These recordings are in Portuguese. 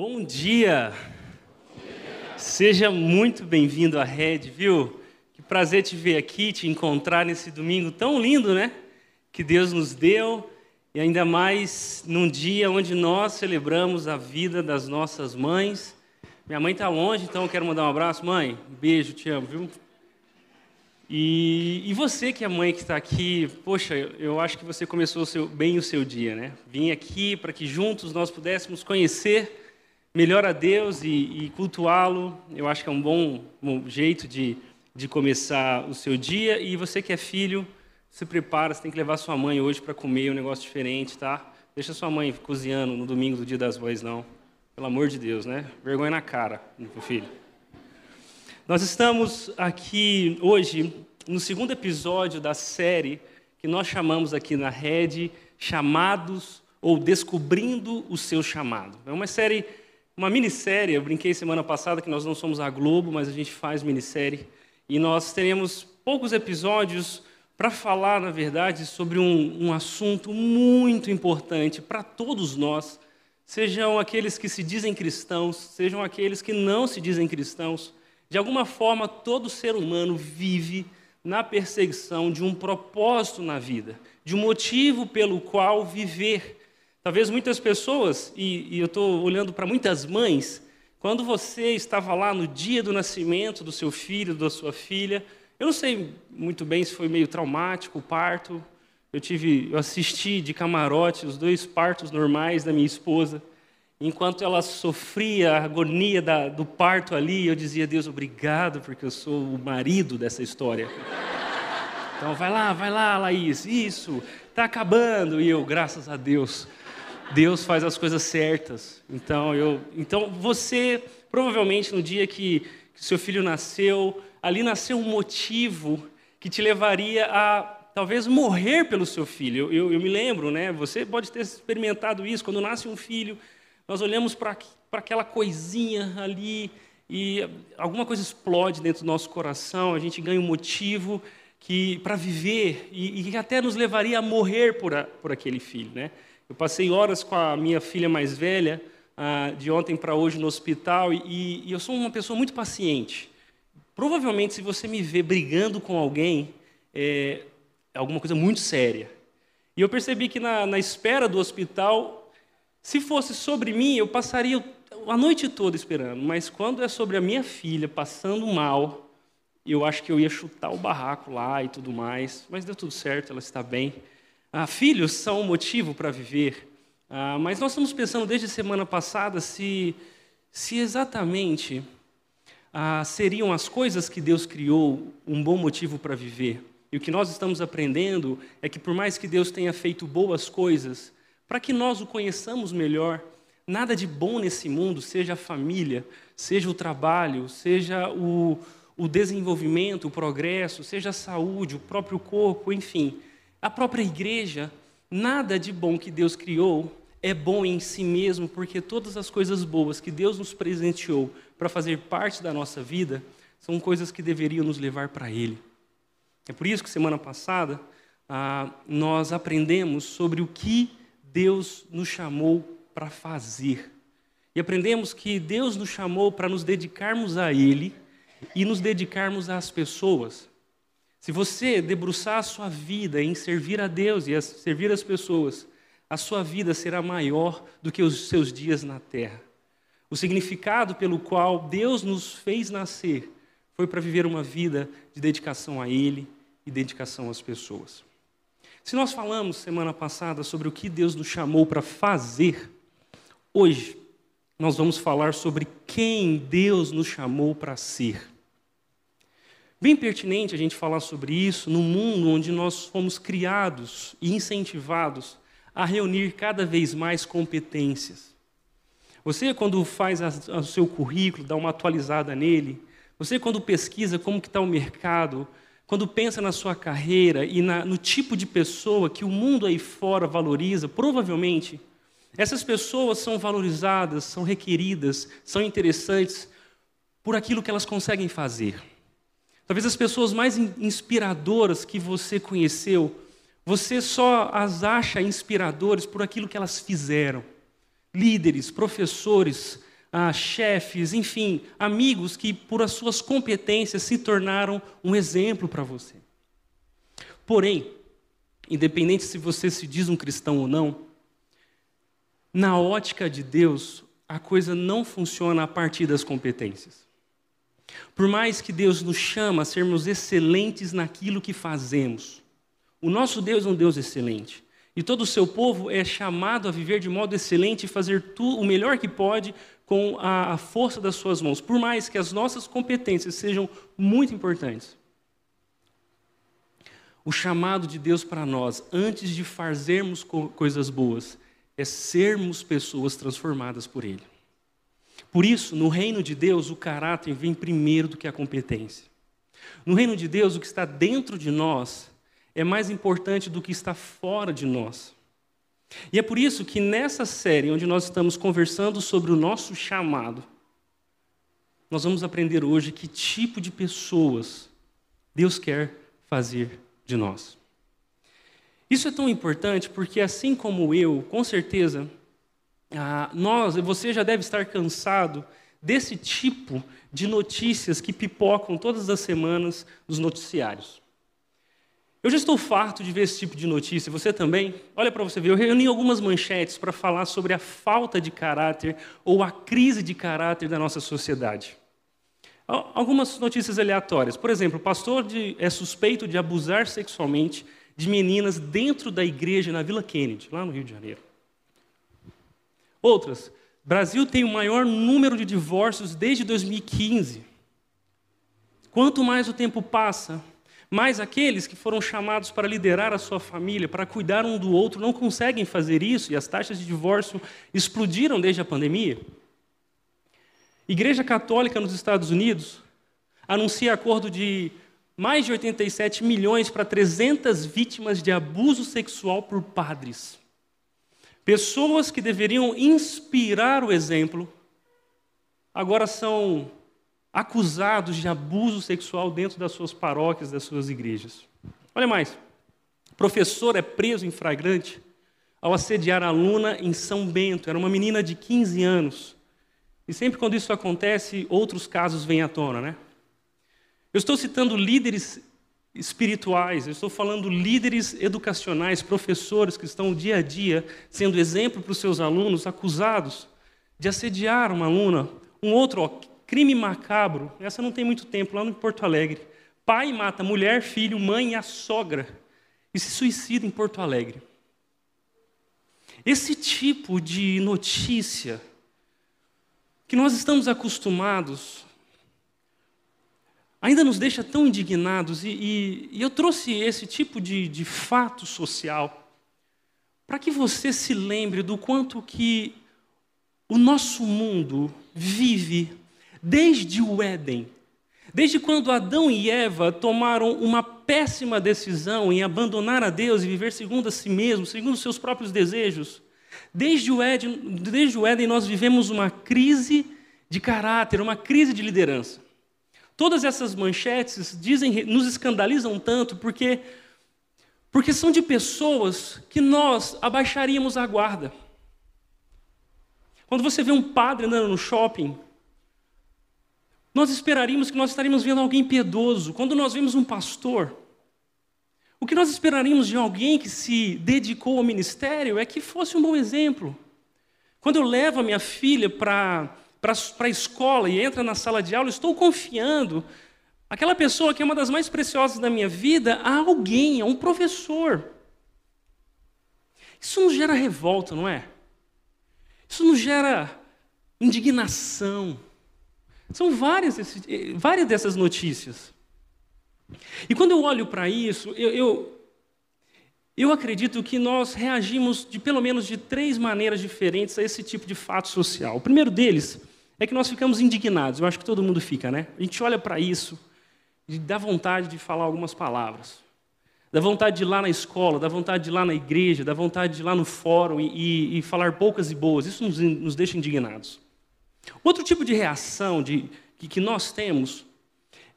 Bom dia! Seja muito bem-vindo à Rede, viu? Que prazer te ver aqui, te encontrar nesse domingo tão lindo, né? Que Deus nos deu e ainda mais num dia onde nós celebramos a vida das nossas mães. Minha mãe está longe, então eu quero mandar um abraço, mãe. Beijo, te amo, viu? E, e você que é mãe que está aqui, poxa, eu acho que você começou o seu, bem o seu dia, né? Vim aqui para que juntos nós pudéssemos conhecer melhor a Deus e, e cultuá-lo. Eu acho que é um bom, bom jeito de, de começar o seu dia. E você que é filho, se prepara, você tem que levar sua mãe hoje para comer um negócio diferente, tá? Deixa sua mãe cozinhando no domingo do Dia das Mães, não. Pelo amor de Deus, né? Vergonha na cara, meu filho. Nós estamos aqui hoje no segundo episódio da série que nós chamamos aqui na rede Chamados ou Descobrindo o Seu Chamado. É uma série uma minissérie. Eu brinquei semana passada que nós não somos a Globo, mas a gente faz minissérie. E nós teremos poucos episódios para falar, na verdade, sobre um, um assunto muito importante para todos nós, sejam aqueles que se dizem cristãos, sejam aqueles que não se dizem cristãos. De alguma forma, todo ser humano vive na perseguição de um propósito na vida, de um motivo pelo qual viver. Talvez muitas pessoas, e, e eu estou olhando para muitas mães, quando você estava lá no dia do nascimento do seu filho, da sua filha, eu não sei muito bem se foi meio traumático o parto. Eu tive, eu assisti de camarote os dois partos normais da minha esposa. Enquanto ela sofria a agonia da, do parto ali, eu dizia: Deus, obrigado, porque eu sou o marido dessa história. Então, vai lá, vai lá, Laís, isso, está acabando. E eu, graças a Deus, Deus faz as coisas certas. Então, eu, então você, provavelmente no dia que, que seu filho nasceu, ali nasceu um motivo que te levaria a talvez morrer pelo seu filho. Eu, eu, me lembro, né? Você pode ter experimentado isso. Quando nasce um filho, nós olhamos para aquela coisinha ali e alguma coisa explode dentro do nosso coração. A gente ganha um motivo que para viver e, e que até nos levaria a morrer por, a, por aquele filho, né? Eu passei horas com a minha filha mais velha, ah, de ontem para hoje no hospital, e, eu sou uma pessoa muito paciente. Provavelmente, se você me vê brigando com alguém, é, é alguma coisa muito séria. E eu percebi que na, na, espera do hospital, se fosse sobre mim, eu passaria a noite toda esperando. Mas quando é sobre a minha filha passando mal, eu acho que eu ia chutar o barraco lá e tudo mais. Mas deu tudo certo, ela está bem. Ah, filhos são um motivo para viver, ah, mas nós estamos pensando desde semana passada se, se exatamente ah, seriam as coisas que Deus criou um bom motivo para viver. E o que nós estamos aprendendo é que, por mais que Deus tenha feito boas coisas, para que nós o conheçamos melhor, nada de bom nesse mundo, seja a família, seja o trabalho, seja o, o desenvolvimento, o progresso, seja a saúde, o próprio corpo, enfim a própria igreja, nada de bom que Deus criou é bom em si mesmo, porque todas as coisas boas que Deus nos presenteou para fazer parte da nossa vida são coisas que deveriam nos levar para Ele. É por isso que semana passada ah, nós aprendemos sobre o que Deus nos chamou para fazer. E aprendemos que Deus nos chamou para nos dedicarmos a Ele e nos dedicarmos às pessoas. Se você debruçar a sua vida em servir a Deus e a servir as pessoas, a sua vida será maior do que os seus dias na terra. O significado pelo qual Deus nos fez nascer foi para viver uma vida de dedicação a Ele e dedicação às pessoas. Se nós falamos semana passada sobre o que Deus nos chamou para fazer, hoje nós vamos falar sobre quem Deus nos chamou para ser. Bem pertinente a gente falar sobre isso no mundo onde nós fomos criados e incentivados a reunir cada vez mais competências. Você, quando faz o seu currículo, dá uma atualizada nele, você, quando pesquisa como está o mercado, quando pensa na sua carreira e na, no tipo de pessoa que o mundo aí fora valoriza, provavelmente, essas pessoas são valorizadas, são requeridas, são interessantes por aquilo que elas conseguem fazer. Talvez as pessoas mais inspiradoras que você conheceu, você só as acha inspiradoras por aquilo que elas fizeram. Líderes, professores, ah, chefes, enfim, amigos que, por as suas competências, se tornaram um exemplo para você. Porém, independente se você se diz um cristão ou não, na ótica de Deus, a coisa não funciona a partir das competências. Por mais que Deus nos chama a sermos excelentes naquilo que fazemos, o nosso Deus é um Deus excelente. E todo o seu povo é chamado a viver de modo excelente e fazer o melhor que pode com a, força das suas mãos, por mais que as nossas competências sejam muito importantes. O chamado de Deus para nós, antes de fazermos co coisas boas, é sermos pessoas transformadas por Ele. Por isso, no reino de Deus, o caráter vem primeiro do que a competência. No reino de Deus, o que está dentro de nós é mais importante do que está fora de nós. E é por isso que nessa série, onde nós estamos conversando sobre o nosso chamado, nós vamos aprender hoje que tipo de pessoas Deus quer fazer de nós. Isso é tão importante porque, assim como eu, com certeza, ah, nós, você já deve estar cansado desse tipo de notícias que pipocam todas as semanas nos noticiários. Eu já estou farto de ver esse tipo de notícia, você também? Olha para você ver, eu reuni algumas manchetes para falar sobre a falta de caráter ou a crise de caráter da nossa sociedade. Algumas notícias aleatórias. Por exemplo, o pastor de, é suspeito de abusar sexualmente de meninas dentro da igreja na Vila Kennedy, lá no Rio de Janeiro. Outras, Brasil tem o maior número de divórcios desde 2015. Quanto mais o tempo passa, mais aqueles que foram chamados para liderar a sua família, para cuidar um do outro, não conseguem fazer isso e as taxas de divórcio explodiram desde a pandemia. Igreja Católica nos Estados Unidos anuncia acordo de mais de 87 milhões para 300 vítimas de abuso sexual por padres. Pessoas que deveriam inspirar o exemplo, agora são acusados de abuso sexual dentro das suas paróquias, das suas igrejas. Olha mais. Professor é preso em flagrante ao assediar aluna em São Bento. Era uma menina de 15 anos. E sempre quando isso acontece, outros casos vêm à tona, né? Eu estou citando líderes espirituais, eu estou falando líderes educacionais, professores que estão dia a dia sendo exemplo para os seus alunos, acusados de assediar uma aluna. Um outro, ó, crime macabro, essa não tem muito tempo, lá no Porto Alegre. Pai mata mulher, filho, mãe e a sogra e se suicida em Porto Alegre. Esse tipo de notícia que nós estamos acostumados ainda nos deixa tão indignados, e, e, e eu trouxe esse tipo de, de fato social para que você se lembre do quanto que o nosso mundo vive desde o Éden, desde quando Adão e Eva tomaram uma péssima decisão em abandonar a Deus e viver segundo a si mesmos, segundo os seus próprios desejos. Desde o, Éden, desde o Éden nós vivemos uma crise de caráter, uma crise de liderança. Todas essas manchetes dizem, nos escandalizam tanto porque porque são de pessoas que nós abaixaríamos a guarda. Quando você vê um padre andando no shopping, nós esperaríamos que nós estaríamos vendo alguém piedoso. Quando nós vemos um pastor, o que nós esperaríamos de alguém que se dedicou ao ministério é que fosse um bom exemplo. Quando eu levo a minha filha para para a escola e entra na sala de aula, estou confiando aquela pessoa que é uma das mais preciosas da minha vida a alguém, a um professor. Isso nos gera revolta, não é? Isso nos gera indignação. São várias, várias dessas notícias. E quando eu olho para isso, eu, eu, eu acredito que nós reagimos de pelo menos de três maneiras diferentes a esse tipo de fato social. O primeiro deles é que nós ficamos indignados. Eu acho que todo mundo fica, né? A gente olha para isso e dá vontade de falar algumas palavras. Dá vontade de ir lá na escola, dá vontade de ir lá na igreja, dá vontade de ir lá no fórum e, e, e falar poucas e boas. Isso nos, nos, deixa indignados. Outro tipo de reação de, que, que nós temos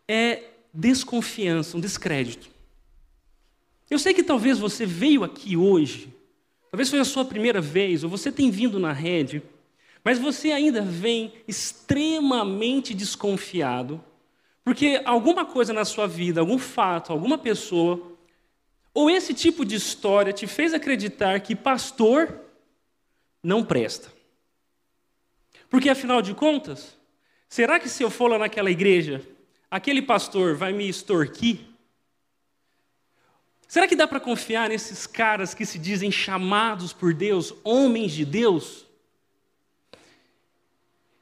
é desconfiança, um descrédito. Eu sei que talvez você veio aqui hoje, talvez foi a sua primeira vez, ou você tem vindo na rede mas você ainda vem extremamente desconfiado, porque alguma coisa na sua vida, algum fato, alguma pessoa, ou esse tipo de história te fez acreditar que pastor não presta. Porque afinal de contas, será que se eu for lá naquela igreja, aquele pastor vai me extorquir? Será que dá para confiar nesses caras que se dizem chamados por Deus, homens de Deus?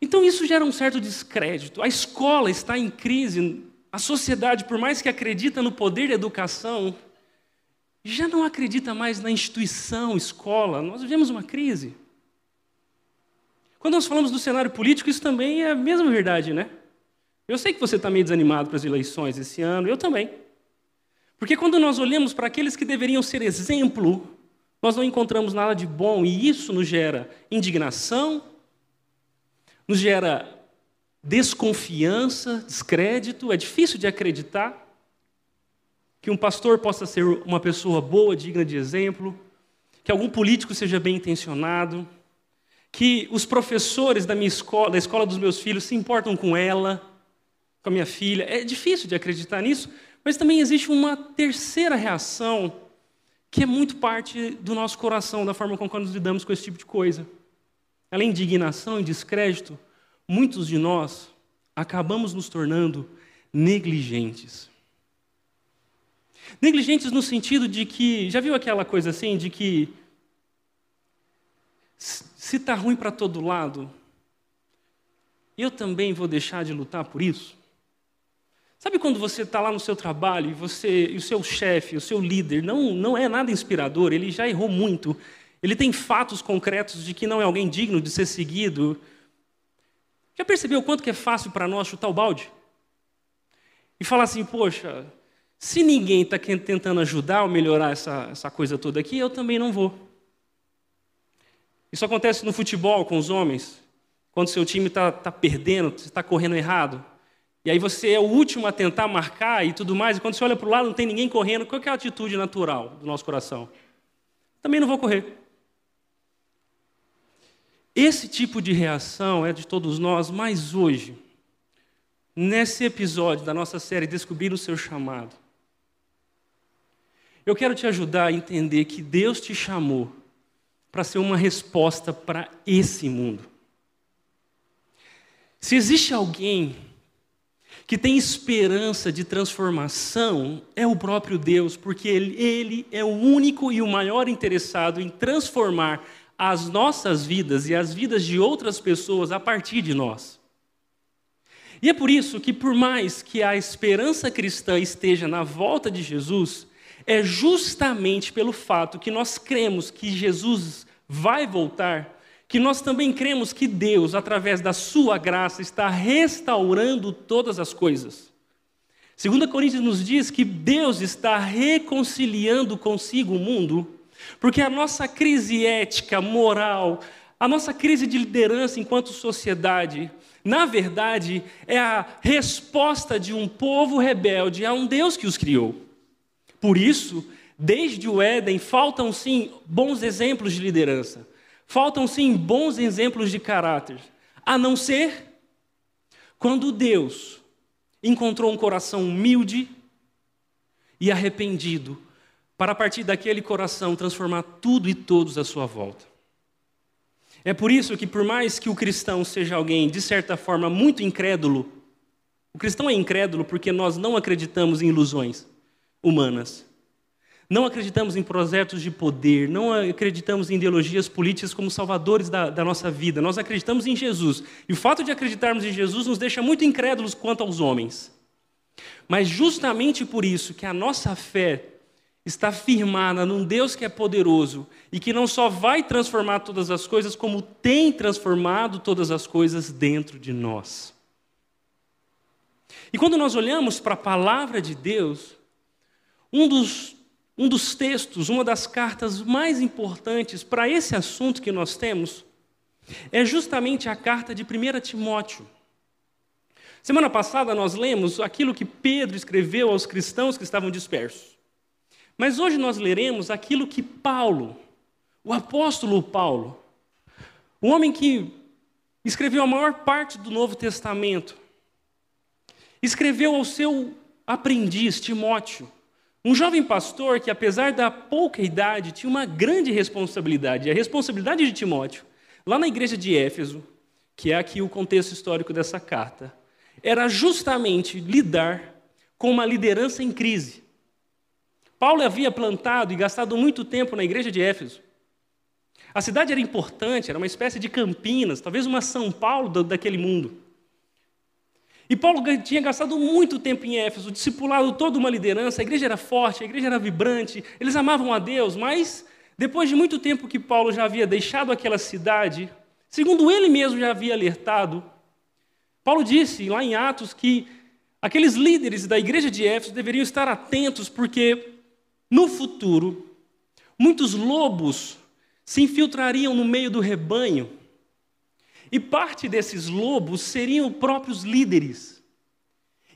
Então isso gera um certo descrédito. A escola está em crise. A sociedade, por mais que acredita no poder da educação, já não acredita mais na instituição escola. Nós vivemos uma crise. Quando nós falamos do cenário político, isso também é a mesma verdade, né? Eu sei que você está meio desanimado para as eleições esse ano, eu também. Porque quando nós olhamos para aqueles que deveriam ser exemplo, nós não encontramos nada de bom e isso nos gera indignação, nos gera desconfiança, descrédito. É difícil de acreditar que um pastor possa ser uma pessoa boa, digna de exemplo, que algum político seja bem intencionado, que os professores da minha escola, da escola dos meus filhos, se importam com ela, com a minha filha. É difícil de acreditar nisso, mas também existe uma terceira reação que é muito parte do nosso coração, da forma como nós lidamos com esse tipo de coisa. Além de indignação e descrédito, muitos de nós acabamos nos tornando negligentes. Negligentes no sentido de que, já viu aquela coisa assim, de que se está ruim para todo lado, eu também vou deixar de lutar por isso? Sabe quando você está lá no seu trabalho e você e o seu chefe, o seu líder, não, não é nada inspirador, ele já errou muito, ele tem fatos concretos de que não é alguém digno de ser seguido. Já percebeu o quanto que é fácil para nós chutar o balde? E falar assim, poxa, se ninguém está tentando ajudar ou melhorar essa, essa coisa toda aqui, eu também não vou. Isso acontece no futebol com os homens. Quando seu time está tá perdendo, você está correndo errado. E aí você é o último a tentar marcar e tudo mais. E quando você olha para o lado, não tem ninguém correndo. Qual é a atitude natural do nosso coração? Também não vou correr. Esse tipo de reação é de todos nós, mas hoje, nesse episódio da nossa série Descobrir o Seu Chamado, eu quero te ajudar a entender que Deus te chamou para ser uma resposta para esse mundo. Se existe alguém que tem esperança de transformação, é o próprio Deus, porque ele, ele, é o único e o maior interessado em transformar as nossas vidas e as vidas de outras pessoas a partir de nós. E é por isso que, por mais que a esperança cristã esteja na volta de Jesus, é justamente pelo fato que nós cremos que Jesus vai voltar, que nós também cremos que Deus, através da sua graça, está restaurando todas as coisas. 2 Coríntios nos diz que Deus está reconciliando consigo o mundo, porque a nossa crise ética, moral, a nossa crise de liderança enquanto sociedade, na verdade, é a resposta de um povo rebelde a um Deus que os criou. Por isso, desde o Éden, faltam sim bons exemplos de liderança, faltam sim bons exemplos de caráter, a não ser quando Deus encontrou um coração humilde e arrependido, para a partir daquele coração transformar tudo e todos à sua volta. É por isso que, por mais que o cristão seja alguém, de certa forma, muito incrédulo, o cristão é incrédulo porque nós não acreditamos em ilusões humanas. Não acreditamos em projetos de poder, não acreditamos em ideologias políticas como salvadores da, da, nossa vida. Nós acreditamos em Jesus. E o fato de acreditarmos em Jesus nos deixa muito incrédulos quanto aos homens. Mas justamente por isso que a nossa fé está firmada num Deus que é poderoso e que não só vai transformar todas as coisas, como tem transformado todas as coisas dentro de nós. E quando nós olhamos para a palavra de Deus, um dos, um dos textos, uma das cartas mais importantes para esse assunto que nós temos, é justamente a carta de 1 Timóteo. Semana passada nós lemos aquilo que Pedro escreveu aos cristãos que estavam dispersos. Mas hoje nós leremos aquilo que Paulo, o apóstolo Paulo, o homem que escreveu a maior parte do Novo Testamento. Escreveu ao seu aprendiz, Timóteo, um jovem pastor que, apesar da pouca idade, tinha uma grande responsabilidade. E a responsabilidade de Timóteo, lá na igreja de Éfeso, que é aqui o contexto histórico dessa carta, era justamente lidar com uma liderança em crise. Paulo havia plantado e gastado muito tempo na igreja de Éfeso. A cidade era importante, era uma espécie de Campinas, talvez uma São Paulo daquele mundo. E Paulo tinha gastado muito tempo em Éfeso, discipulado toda uma liderança, a igreja era forte, a igreja era vibrante, eles amavam a Deus, mas depois de muito tempo que Paulo já havia deixado aquela cidade, segundo ele mesmo já havia alertado, Paulo disse lá em Atos que aqueles líderes da igreja de Éfeso deveriam estar atentos, porque no futuro, muitos lobos se infiltrariam no meio do rebanho, e parte desses lobos seriam próprios líderes.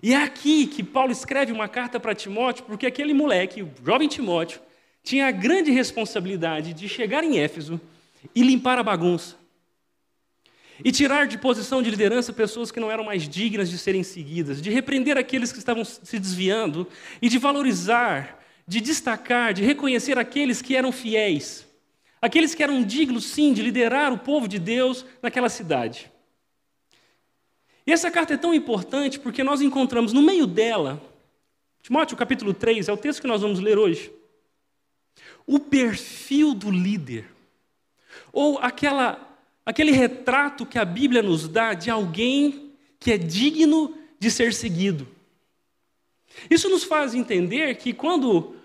E é aqui que Paulo escreve uma carta para Timóteo, porque aquele moleque, o jovem Timóteo, tinha a grande responsabilidade de chegar em Éfeso e limpar a bagunça. E tirar de posição de liderança pessoas que não eram mais dignas de serem seguidas, de repreender aqueles que estavam se desviando e de valorizar, de destacar, de reconhecer aqueles que eram fiéis. Aqueles que eram dignos, sim, de liderar o povo de Deus naquela cidade. E essa carta é tão importante porque nós encontramos no meio dela, Timóteo capítulo 3, é o texto que nós vamos ler hoje, o perfil do líder. Ou aquela, aquele retrato que a Bíblia nos dá de alguém que é digno de ser seguido. Isso nos faz entender que quando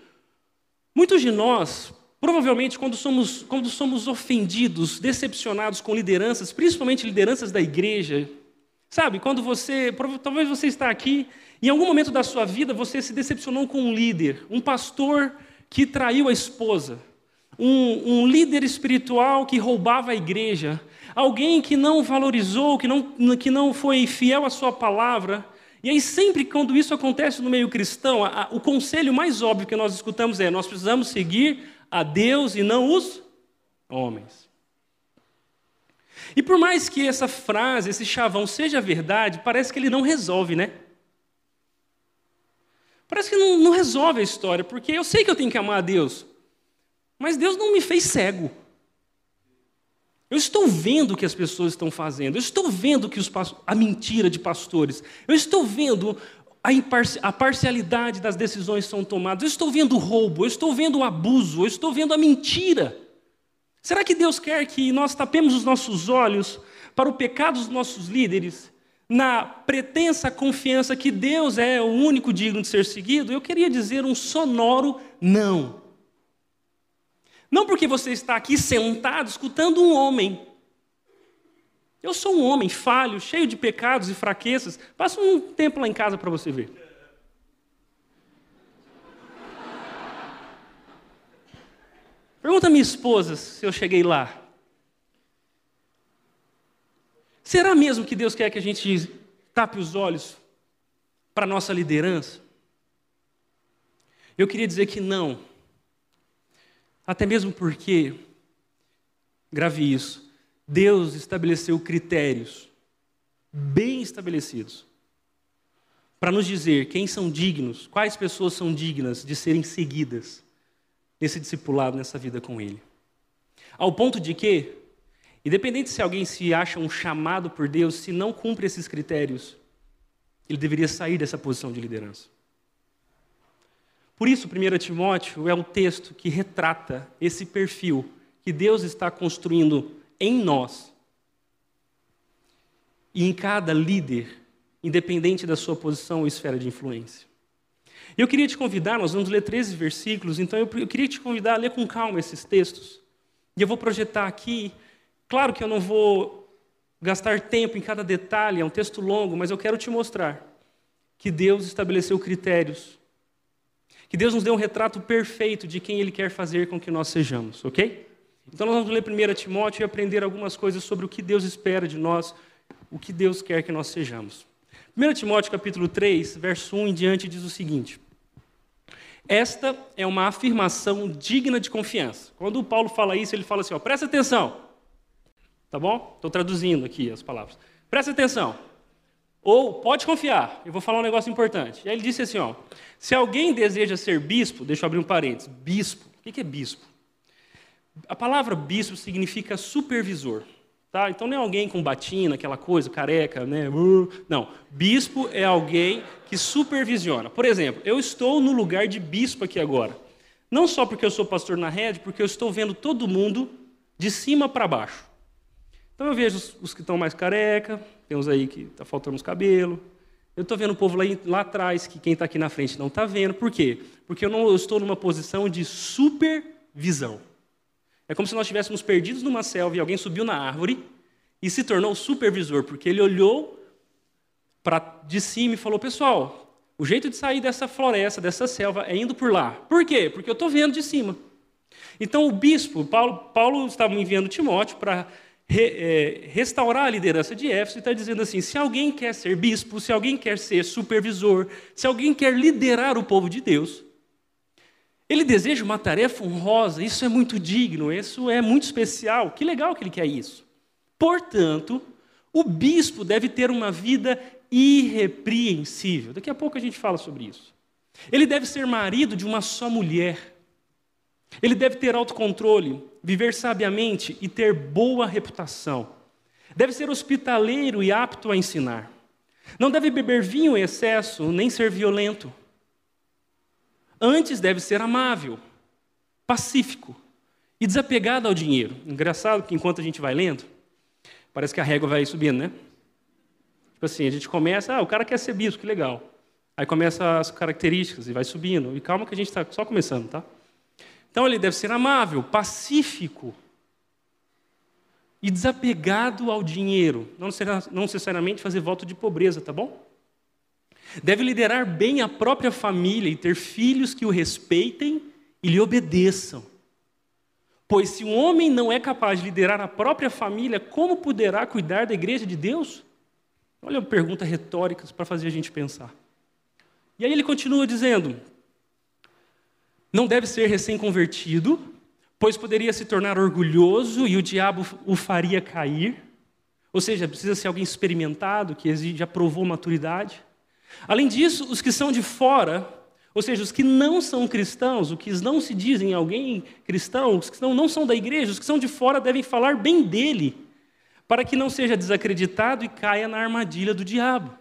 muitos de nós Provavelmente, quando somos, quando somos ofendidos, decepcionados com lideranças, principalmente lideranças da igreja, sabe, quando você, talvez você está aqui, em algum momento da sua vida você se decepcionou com um líder, um pastor que traiu a esposa, um, um líder espiritual que roubava a igreja, alguém que não valorizou, que não, que não foi fiel à sua palavra. E aí, sempre quando isso acontece no meio cristão, a, a, o conselho mais óbvio que nós escutamos é: nós precisamos seguir a Deus e não os homens. E por mais que essa frase, esse chavão seja verdade, parece que ele não resolve, né? Parece que não, não, resolve a história, porque eu sei que eu tenho que amar a Deus, mas Deus não me fez cego. Eu estou vendo o que as pessoas estão fazendo, eu estou vendo que os, a mentira de pastores, eu estou vendo a, a parcialidade das decisões são tomadas. Eu estou vendo o roubo, eu estou vendo o abuso, eu estou vendo a mentira. Será que Deus quer que nós tapemos os nossos olhos para o pecado dos nossos líderes, na pretensa confiança que Deus é o único digno de ser seguido? Eu queria dizer um sonoro não. Não porque você está aqui sentado escutando um homem, eu sou um homem falho, cheio de pecados e fraquezas. Passa um tempo lá em casa para você ver. Pergunta a minha esposa se eu cheguei lá. Será mesmo que Deus quer que a gente tape os olhos para a nossa liderança? Eu queria dizer que não. Até mesmo porque, grave isso, Deus estabeleceu critérios bem estabelecidos para nos dizer quem são dignos, quais pessoas são dignas de serem seguidas nesse discipulado, nessa vida com Ele. Ao ponto de que, independente se alguém se acha um chamado por Deus, se não cumpre esses critérios, ele deveria sair dessa posição de liderança. Por isso, 1 Timóteo é um texto que retrata esse perfil que Deus está construindo em nós e em cada líder, independente da sua posição ou esfera de influência. Eu queria te convidar, nós vamos ler 13 versículos, então eu queria te convidar a ler com calma esses textos. E eu vou projetar aqui, claro que eu não vou gastar tempo em cada detalhe, é um texto longo, mas eu quero te mostrar que Deus estabeleceu critérios, que Deus nos deu um retrato perfeito de quem Ele quer fazer com que nós sejamos, ok? Então nós vamos ler 1 Timóteo e aprender algumas coisas sobre o que Deus espera de nós, o que Deus quer que nós sejamos. 1 Timóteo capítulo 3, verso 1 em diante diz o seguinte: Esta é uma afirmação digna de confiança. Quando o Paulo fala isso, ele fala assim: ó, presta atenção. Tá bom? Estou traduzindo aqui as palavras. Presta atenção. Ou pode confiar, eu vou falar um negócio importante. E aí ele disse assim: ó, se alguém deseja ser bispo, deixa eu abrir um parênteses. Bispo. O que é bispo? A palavra bispo significa supervisor. Tá? Então não é alguém com batina, aquela coisa, careca, né? Uh, não. Bispo é alguém que supervisiona. Por exemplo, eu estou no lugar de bispo aqui agora. Não só porque eu sou pastor na rede, porque eu estou vendo todo mundo de cima para baixo. Então eu vejo os, os que estão mais careca, tem uns aí que está faltando os cabelos. Eu estou vendo o povo lá, lá atrás, que quem está aqui na frente não está vendo. Por quê? Porque eu, não, eu estou numa posição de supervisão. É como se nós estivéssemos perdidos numa selva e alguém subiu na árvore e se tornou supervisor, porque ele olhou para de cima e falou: Pessoal, o jeito de sair dessa floresta, dessa selva, é indo por lá. Por quê? Porque eu estou vendo de cima. Então, o bispo, Paulo, Paulo estava enviando Timóteo para re, é, restaurar a liderança de Éfeso e está dizendo assim: se alguém quer ser bispo, se alguém quer ser supervisor, se alguém quer liderar o povo de Deus, ele deseja uma tarefa honrosa, isso é muito digno, isso é muito especial. Que legal que ele quer isso. Portanto, o bispo deve ter uma vida irrepreensível. Daqui a pouco a gente fala sobre isso. Ele deve ser marido de uma só mulher. Ele deve ter autocontrole, viver sabiamente e ter boa reputação. Deve ser hospitaleiro e apto a ensinar. Não deve beber vinho em excesso, nem ser violento. Antes deve ser amável, pacífico e desapegado ao dinheiro. Engraçado que enquanto a gente vai lendo, parece que a régua vai subindo, né? Tipo assim, a gente começa, ah, o cara quer ser bispo, que legal. Aí começa as características e vai subindo. E calma que a gente está só começando, tá? Então ele deve ser amável, pacífico e desapegado ao dinheiro. Não necessariamente fazer voto de pobreza, tá bom? Deve liderar bem a própria família e ter filhos que o respeitem e lhe obedeçam. Pois se um homem não é capaz de liderar a própria família, como poderá cuidar da igreja de Deus? Olha, pergunta retórica para fazer a gente pensar. E aí ele continua dizendo: não deve ser recém-convertido, pois poderia se tornar orgulhoso e o diabo o faria cair. Ou seja, precisa ser alguém experimentado, que já provou maturidade. Além disso, os que são de fora, ou seja, os que não são cristãos, os que não se dizem alguém cristão, os que não, não são da igreja, os que são de fora devem falar bem dele, para que não seja desacreditado e caia na armadilha do diabo.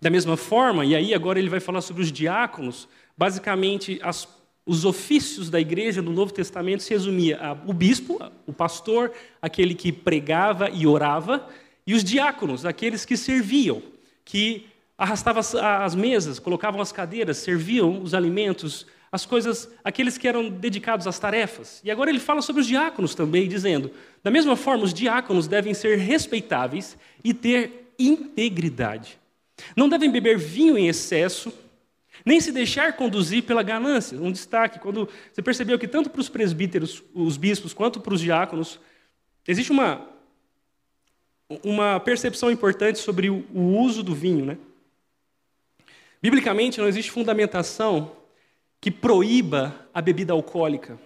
Da mesma forma, e aí agora ele vai falar sobre os diáconos, basicamente as, os ofícios da igreja no Novo Testamento se resumia a o bispo, o pastor, aquele que pregava e orava, e os diáconos, aqueles que serviam que arrastavam as mesas, colocavam as cadeiras, serviam os alimentos, as coisas, aqueles que eram dedicados às tarefas. E agora ele fala sobre os diáconos também, dizendo: da mesma forma, os diáconos devem ser respeitáveis e ter integridade. Não devem beber vinho em excesso, nem se deixar conduzir pela ganância. Um destaque, quando você percebeu que tanto para os presbíteros, os bispos, quanto para os diáconos, existe uma uma percepção importante sobre o, uso do vinho. Né? Biblicamente, não existe fundamentação que proíba a bebida alcoólica,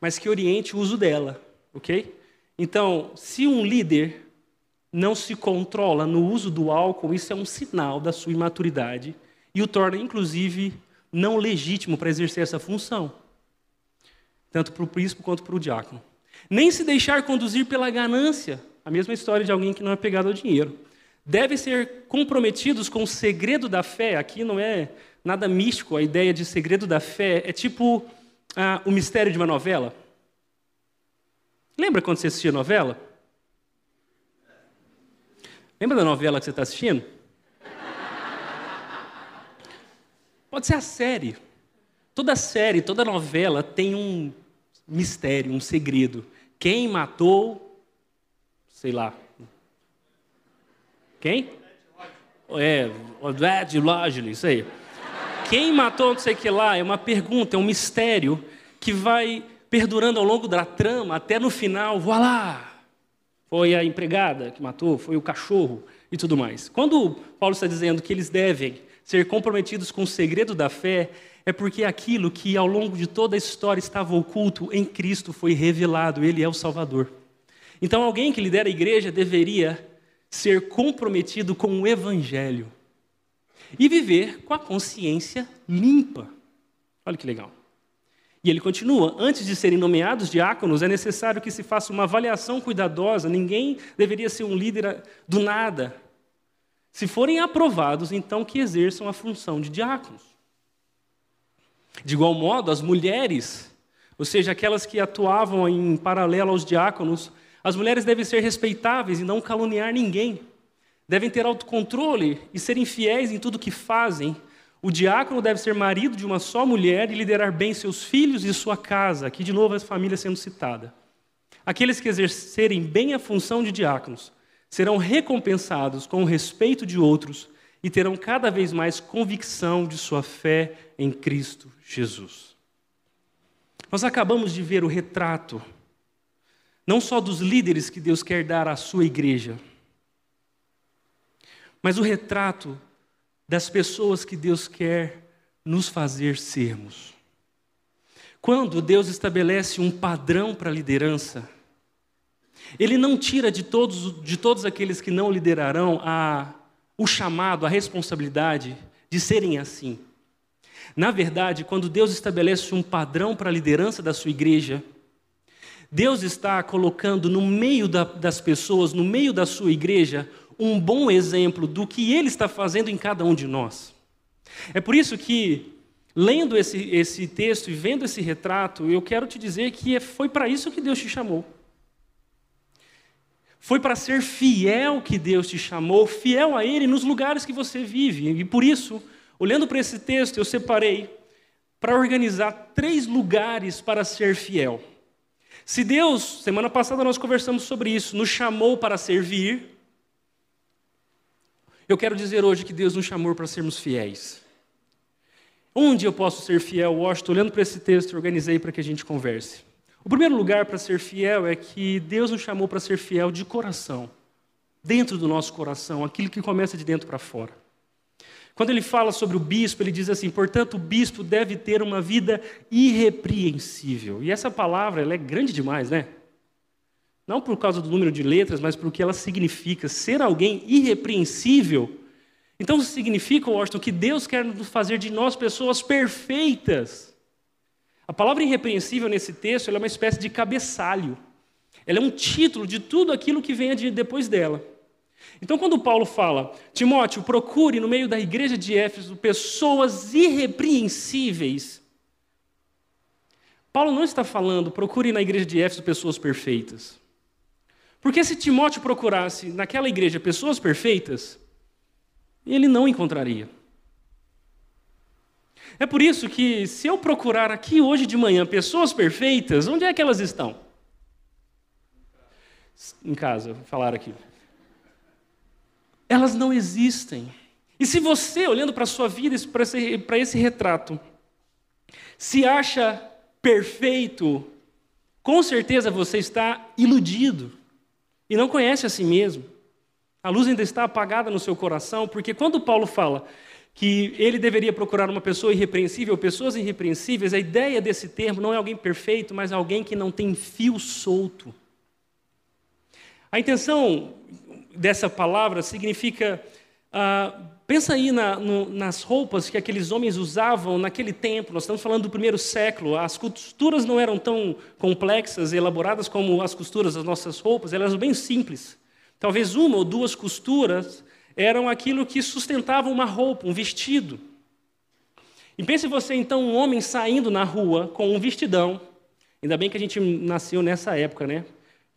mas que oriente o uso dela, ok? Então, se um líder não se controla no uso do álcool, isso é um sinal da sua imaturidade e o torna, inclusive, não legítimo para exercer essa função, tanto para o príncipe quanto para o diácono. Nem se deixar conduzir pela ganância, a mesma história de alguém que não é pegado ao dinheiro. Devem ser comprometidos com o segredo da fé. Aqui não é nada místico, a ideia de segredo da fé é tipo ah, o mistério de uma novela. Lembra quando você assistia novela? Lembra da novela que você está assistindo? Pode ser a série. Toda série, toda novela tem um mistério, um segredo. Quem matou sei lá. Quem? É, Odete Lodgely, isso aí. Quem matou não sei o que lá é uma pergunta, é um mistério que vai perdurando ao longo da trama até no final, voilá! Foi a empregada que matou, foi o cachorro e tudo mais. Quando Paulo está dizendo que eles devem ser comprometidos com o segredo da fé, é porque aquilo que ao longo de toda a história estava oculto em Cristo foi revelado, ele é o Salvador. Então, alguém que lidera a igreja deveria ser comprometido com o evangelho e viver com a consciência limpa. Olha que legal. E ele continua: antes de serem nomeados diáconos, é necessário que se faça uma avaliação cuidadosa. Ninguém deveria ser um líder do nada. Se forem aprovados, então que exerçam a função de diáconos. De igual modo, as mulheres, ou seja, aquelas que atuavam em paralelo aos diáconos, as mulheres devem ser respeitáveis e não caluniar ninguém. Devem ter autocontrole e serem fiéis em tudo que fazem, o diácono deve ser marido de uma só mulher e liderar bem seus filhos e sua casa. Aqui, de novo, a família sendo citada. Aqueles que exercerem bem a função de diáconos serão recompensados com o respeito de outros e terão cada vez mais convicção de sua fé em Cristo Jesus. Nós acabamos de ver o retrato, não só dos líderes que Deus quer dar à sua igreja, mas o retrato das pessoas que Deus quer nos fazer sermos. Quando Deus estabelece um padrão para a liderança, Ele não tira de todos, de todos aqueles que não liderarão a, o chamado, a responsabilidade de serem assim. Na verdade, quando Deus estabelece um padrão para a liderança da sua igreja, Deus está colocando no meio da, das pessoas, no meio da sua igreja, um bom exemplo do que Ele está fazendo em cada um de nós. É por isso que, lendo esse, esse texto e vendo esse retrato, eu quero te dizer que é, foi para isso que Deus te chamou. Foi para ser fiel que Deus te chamou, fiel a Ele nos lugares que você vive. E por isso, olhando para esse texto, eu separei para organizar três lugares para ser fiel. Se Deus, semana passada nós conversamos sobre isso, nos chamou para servir, eu quero dizer hoje que Deus nos chamou para sermos fiéis. Onde eu posso ser fiel, Washington? Olhando para esse texto, organizei para que a gente converse. O primeiro lugar para ser fiel é que Deus nos chamou para ser fiel de coração, dentro do nosso coração, aquilo que começa de dentro para fora. Quando ele fala sobre o bispo, ele diz assim: portanto, o bispo deve ter uma vida irrepreensível. E essa palavra ela é grande demais, né? Não por causa do número de letras, mas porque ela significa ser alguém irrepreensível. Então significa, Washington, que Deus quer fazer de nós pessoas perfeitas. A palavra irrepreensível nesse texto é uma espécie de cabeçalho. Ela é um título de tudo aquilo que vem depois dela. Então, quando Paulo fala, Timóteo, procure no meio da igreja de Éfeso pessoas irrepreensíveis. Paulo não está falando, procure na igreja de Éfeso pessoas perfeitas. Porque se Timóteo procurasse naquela igreja pessoas perfeitas, ele não encontraria. É por isso que, se eu procurar aqui hoje de manhã pessoas perfeitas, onde é que elas estão? Em casa, vou falar aqui. Elas não existem. E se você, olhando para a sua vida, para esse, para esse retrato, se acha perfeito, com certeza você está iludido e não conhece a si mesmo. A luz ainda está apagada no seu coração, porque quando Paulo fala que ele deveria procurar uma pessoa irrepreensível, pessoas irrepreensíveis, a ideia desse termo não é alguém perfeito, mas alguém que não tem fio solto. A intenção dessa palavra significa. Uh, pensa aí na, no, nas roupas que aqueles homens usavam naquele tempo. Nós estamos falando do primeiro século. As costuras não eram tão complexas e elaboradas como as costuras das nossas roupas, elas eram bem simples. Talvez uma ou duas costuras eram aquilo que sustentava uma roupa, um vestido. E pense você então um homem saindo na rua com um vestidão. Ainda bem que a gente nasceu nessa época, né?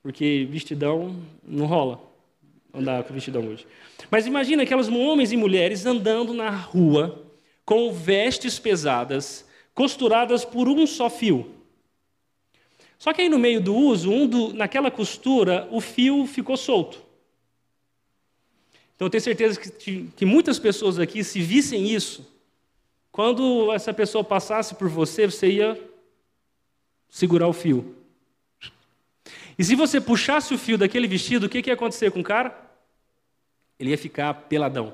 Porque vestidão não rola andar com vestidão hoje. Mas imagina aquelas homens e mulheres andando na rua com vestes pesadas, costuradas por um só fio. Só que aí no meio do uso, um do, naquela costura, o fio ficou solto. Então eu tenho certeza que, que muitas pessoas aqui, se vissem isso, quando essa pessoa passasse por você, você ia segurar o fio. E se você puxasse o fio daquele vestido, o que, que ia acontecer com o cara? Ele ia ficar peladão.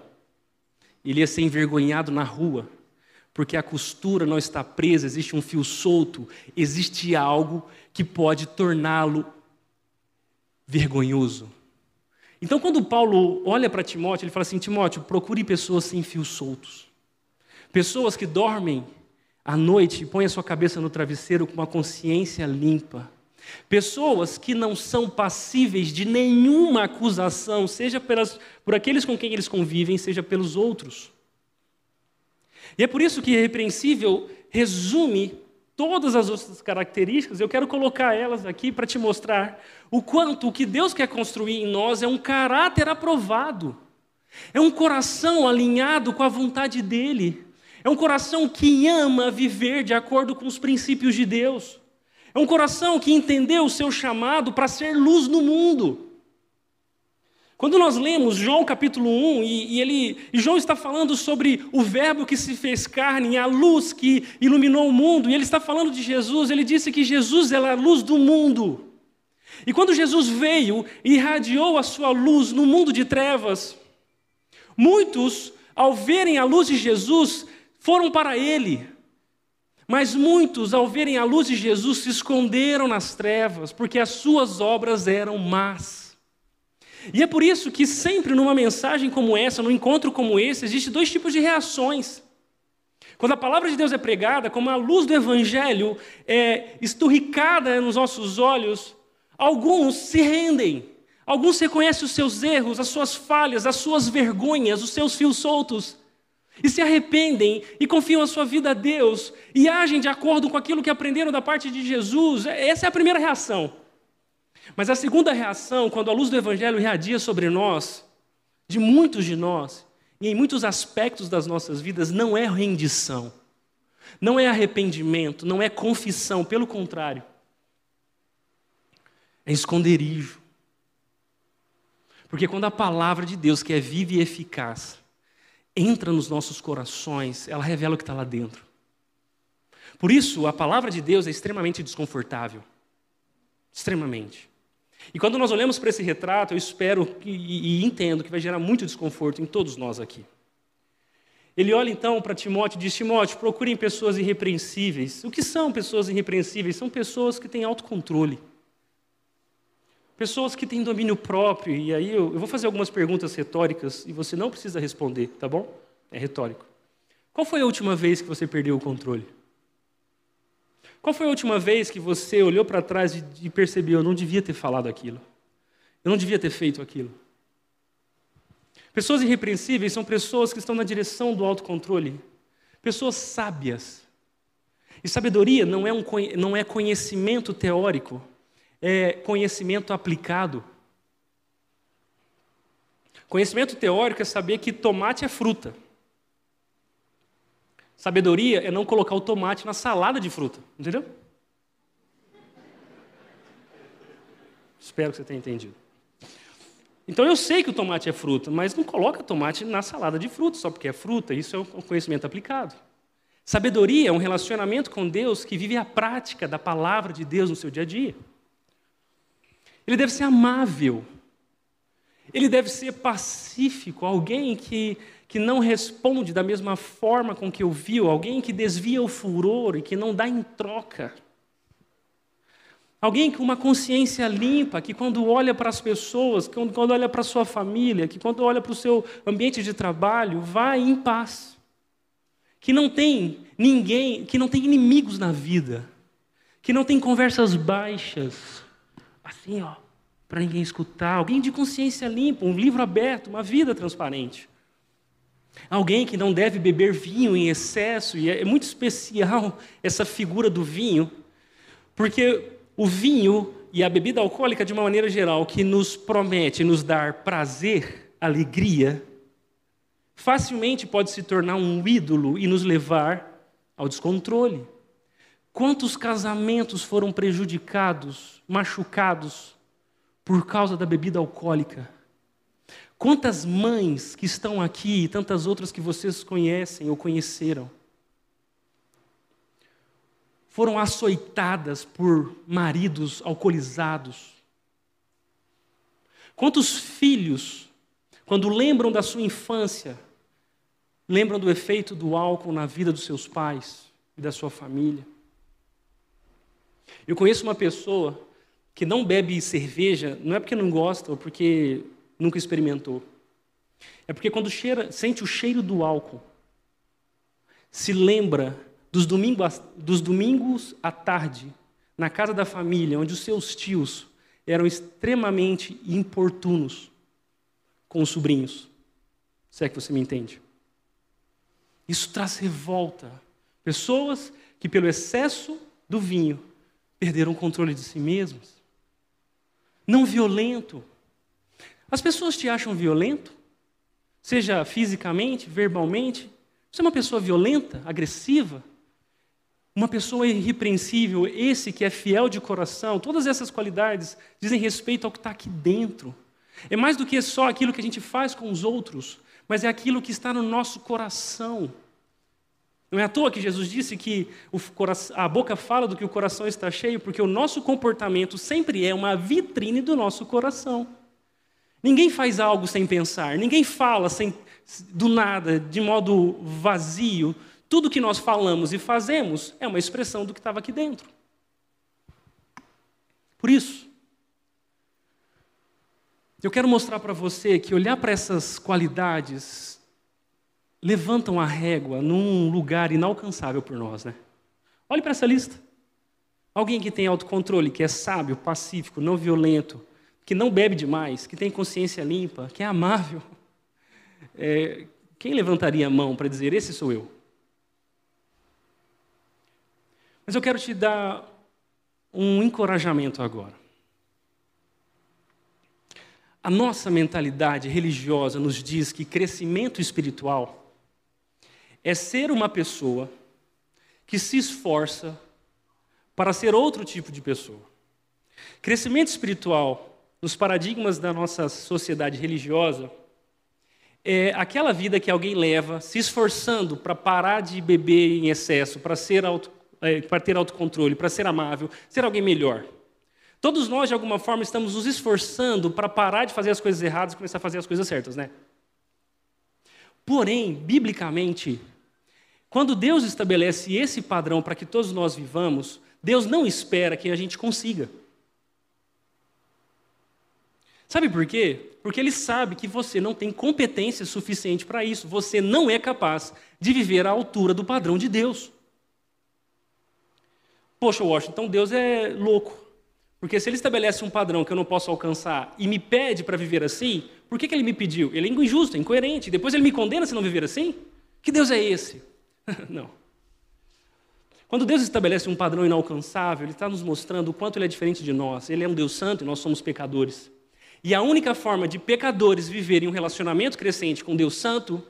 Ele ia ser envergonhado na rua, porque a costura não está presa, existe um fio solto, existe algo que pode torná-lo vergonhoso. Então, quando Paulo olha para Timóteo, ele fala assim: Timóteo, procure pessoas sem fios soltos. Pessoas que dormem à noite e põem a sua cabeça no travesseiro com uma consciência limpa. Pessoas que não são passíveis de nenhuma acusação, seja pelas, por aqueles com quem eles convivem, seja pelos outros. E é por isso que irrepreensível resume todas as outras características, eu quero colocar elas aqui para te mostrar o quanto o que Deus quer construir em nós é um caráter aprovado, é um coração alinhado com a vontade dEle, é um coração que ama viver de acordo com os princípios de Deus, é um coração que entendeu o seu chamado para ser luz no mundo. Quando nós lemos João capítulo 1, e, e, ele, e João está falando sobre o Verbo que se fez carne, a luz que iluminou o mundo, e ele está falando de Jesus, ele disse que Jesus é a luz do mundo. E quando Jesus veio e irradiou a sua luz no mundo de trevas, muitos, ao verem a luz de Jesus, foram para ele. Mas muitos, ao verem a luz de Jesus, se esconderam nas trevas, porque as suas obras eram más. E é por isso que sempre numa mensagem como essa, num encontro como esse, existe dois tipos de reações. Quando a palavra de Deus é pregada, como a luz do Evangelho é esturricada nos nossos olhos, alguns se rendem, alguns reconhecem os seus erros, as suas falhas, as suas vergonhas, os seus fios soltos, e se arrependem e confiam a sua vida a Deus e agem de acordo com aquilo que aprenderam da parte de Jesus. Essa é a primeira reação. Mas a segunda reação, quando a luz do Evangelho irradia sobre nós, de muitos de nós, e em muitos aspectos das nossas vidas, não é rendição, não é arrependimento, não é confissão, pelo contrário, é esconderijo. Porque quando a palavra de Deus, que é viva e eficaz, entra nos nossos corações, ela revela o que está lá dentro. Por isso, a palavra de Deus é extremamente desconfortável. Extremamente. E quando nós olhamos para esse retrato, eu espero e, e entendo que vai gerar muito desconforto em todos nós aqui. Ele olha então para Timóteo e diz: Timóteo, procurem pessoas irrepreensíveis. O que são pessoas irrepreensíveis? São pessoas que têm autocontrole. Pessoas que têm domínio próprio. E aí eu, eu vou fazer algumas perguntas retóricas e você não precisa responder, tá bom? É retórico. Qual foi a última vez que você perdeu o controle? Qual foi a última vez que você olhou para trás e percebeu, eu não devia ter falado aquilo? Eu não devia ter feito aquilo? Pessoas irrepreensíveis são pessoas que estão na direção do autocontrole. Pessoas sábias. E sabedoria não é, um, não é conhecimento teórico, é conhecimento aplicado. Conhecimento teórico é saber que tomate é fruta. Sabedoria é não colocar o tomate na salada de fruta, entendeu? Espero que você tenha entendido. Então eu sei que o tomate é fruta, mas não coloca tomate na salada de fruta só porque é fruta. Isso é um conhecimento aplicado. Sabedoria é um relacionamento com Deus que vive a prática da palavra de Deus no seu dia a dia. Ele deve ser amável. Ele deve ser pacífico, alguém que que não responde da mesma forma com que ouviu, alguém que desvia o furor e que não dá em troca. Alguém com uma consciência limpa, que quando olha para as pessoas, que quando olha para a sua família, que quando olha para o seu ambiente de trabalho, vai em paz. Que não tem ninguém, que não tem inimigos na vida, que não tem conversas baixas, assim, ó, para ninguém escutar. Alguém de consciência limpa, um livro aberto, uma vida transparente. Alguém que não deve beber vinho em excesso, e é muito especial essa figura do vinho, porque o vinho e a bebida alcoólica, de uma maneira geral, que nos promete nos dar prazer, alegria, facilmente pode se tornar um ídolo e nos levar ao descontrole. Quantos casamentos foram prejudicados, machucados por causa da bebida alcoólica? Quantas mães que estão aqui e tantas outras que vocês conhecem ou conheceram foram açoitadas por maridos alcoolizados? Quantos filhos, quando lembram da sua infância, lembram do efeito do álcool na vida dos seus pais e da sua família? Eu conheço uma pessoa que não bebe cerveja não é porque não gosta ou porque nunca experimentou. É porque quando cheira, sente o cheiro do álcool, se lembra dos domingos, dos domingos à tarde, na casa da família, onde os seus tios eram extremamente importunos com os sobrinhos. Se é que você me entende. Isso traz revolta. Pessoas que, pelo excesso do vinho, perderam o controle de si mesmos. Não violento. As pessoas te acham violento? Seja fisicamente, verbalmente. Você é uma pessoa violenta, agressiva? Uma pessoa irrepreensível, esse que é fiel de coração, todas essas qualidades dizem respeito ao que está aqui dentro. É mais do que só aquilo que a gente faz com os outros, mas é aquilo que está no nosso coração. Não é à toa que Jesus disse que a boca fala do que o coração está cheio, porque o nosso comportamento sempre é uma vitrine do nosso coração. Ninguém faz algo sem pensar, ninguém fala sem, do nada, de modo vazio. Tudo que nós falamos e fazemos é uma expressão do que estava aqui dentro. Por isso, eu quero mostrar para você que olhar para essas qualidades levantam a régua num lugar inalcançável por nós, né? Olhe para essa lista. Alguém que tem autocontrole, que é sábio, pacífico, não violento, que não bebe demais, que tem consciência limpa, que é amável. É, quem levantaria a mão para dizer: Esse sou eu? Mas eu quero te dar um encorajamento agora. A nossa mentalidade religiosa nos diz que crescimento espiritual é ser uma pessoa que se esforça para ser outro tipo de pessoa. Crescimento espiritual, nos paradigmas da nossa sociedade religiosa, é aquela vida que alguém leva se esforçando para parar de beber em excesso, para ser auto, é, para ter autocontrole, para ser amável, ser alguém melhor. Todos nós, de alguma forma, estamos nos esforçando para parar de fazer as coisas erradas e começar a fazer as coisas certas, né? Porém, biblicamente, quando Deus estabelece esse padrão para que todos nós vivamos, Deus não espera que a gente consiga. Sabe por quê? Porque Ele sabe que você não tem competência suficiente para isso. Você não é capaz de viver à altura do padrão de Deus. Poxa, Washington, então Deus é louco. Porque se Ele estabelece um padrão que eu não posso alcançar e me pede para viver assim, por que, que Ele me pediu? Ele é injusto, é incoerente. Depois Ele me condena se não viver assim? Que Deus é esse? Não. Quando Deus estabelece um padrão inalcançável, Ele está nos mostrando o quanto Ele é diferente de nós. Ele é um Deus santo e nós somos pecadores. E a única forma de pecadores viverem um relacionamento crescente com Deus santo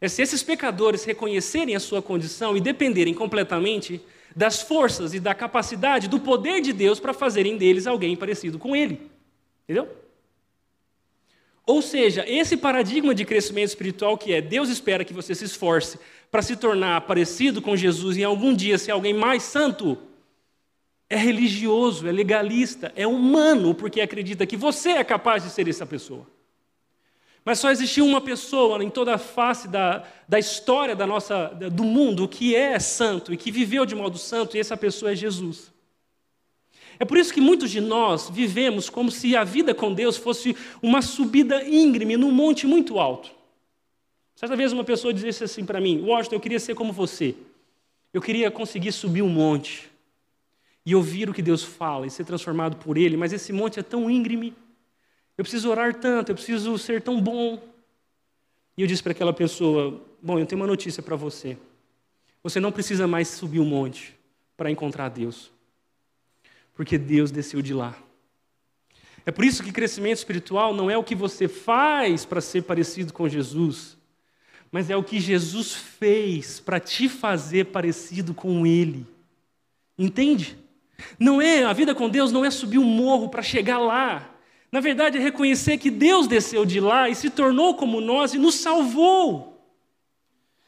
é se esses pecadores reconhecerem a sua condição e dependerem completamente das forças e da capacidade, do poder de Deus para fazerem deles alguém parecido com Ele. Entendeu? Ou seja, esse paradigma de crescimento espiritual que é Deus espera que você se esforce para se tornar parecido com Jesus e algum dia ser alguém mais santo, é religioso, é legalista, é humano, porque acredita que você é capaz de ser essa pessoa. Mas só existiu uma pessoa em toda a face da, da história da nossa, do mundo que é santo e que viveu de modo santo, e essa pessoa é Jesus. É por isso que muitos de nós vivemos como se a vida com Deus fosse uma subida íngreme num monte muito alto. Certa vez uma pessoa disse assim para mim: Washington, eu queria ser como você. Eu queria conseguir subir um monte e ouvir o que Deus fala e ser transformado por Ele, mas esse monte é tão íngreme. Eu preciso orar tanto, eu preciso ser tão bom. E eu disse para aquela pessoa: Bom, eu tenho uma notícia para você. Você não precisa mais subir um monte para encontrar Deus porque Deus desceu de lá. É por isso que crescimento espiritual não é o que você faz para ser parecido com Jesus, mas é o que Jesus fez para te fazer parecido com Ele. Entende? Não é a vida com Deus não é subir um morro para chegar lá. Na verdade, é reconhecer que Deus desceu de lá e se tornou como nós e nos salvou.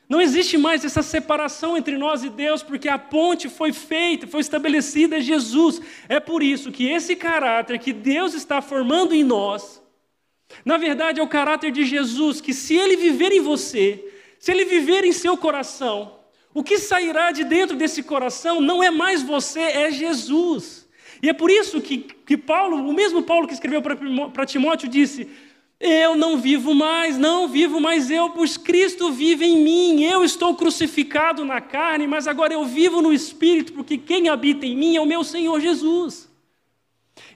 Não existe mais essa separação entre nós e Deus, porque a ponte foi feita, foi estabelecida, é Jesus. É por isso que esse caráter que Deus está formando em nós, na verdade é o caráter de Jesus, que se ele viver em você, se ele viver em seu coração, o que sairá de dentro desse coração não é mais você, é Jesus. E é por isso que, que Paulo, o mesmo Paulo que escreveu para Timóteo, disse: Eu não vivo mais, não vivo mais eu, pois Cristo vive em mim. Eu estou crucificado na carne, mas agora eu vivo no espírito, porque quem habita em mim é o meu Senhor Jesus.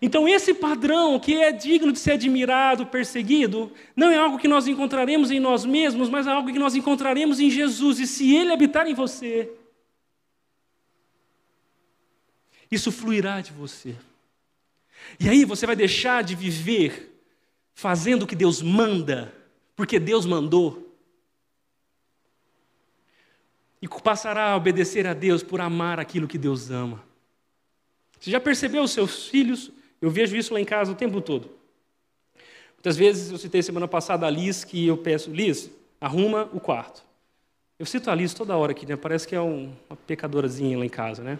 Então, esse padrão que é digno de ser admirado, perseguido, não é algo que nós encontraremos em nós mesmos, mas é algo que nós encontraremos em Jesus. E se Ele habitar em você, isso fluirá de você. E aí você vai deixar de viver fazendo o que Deus manda, porque Deus mandou. E passará a obedecer a Deus por amar aquilo que Deus ama. Você já percebeu os seus filhos? Eu vejo isso lá em casa o tempo todo. Muitas vezes eu citei semana passada a Liz que eu peço, Liz, arruma o quarto. Eu cito a Liz toda hora aqui, né? Parece que é um, uma pecadorazinha lá em casa, né?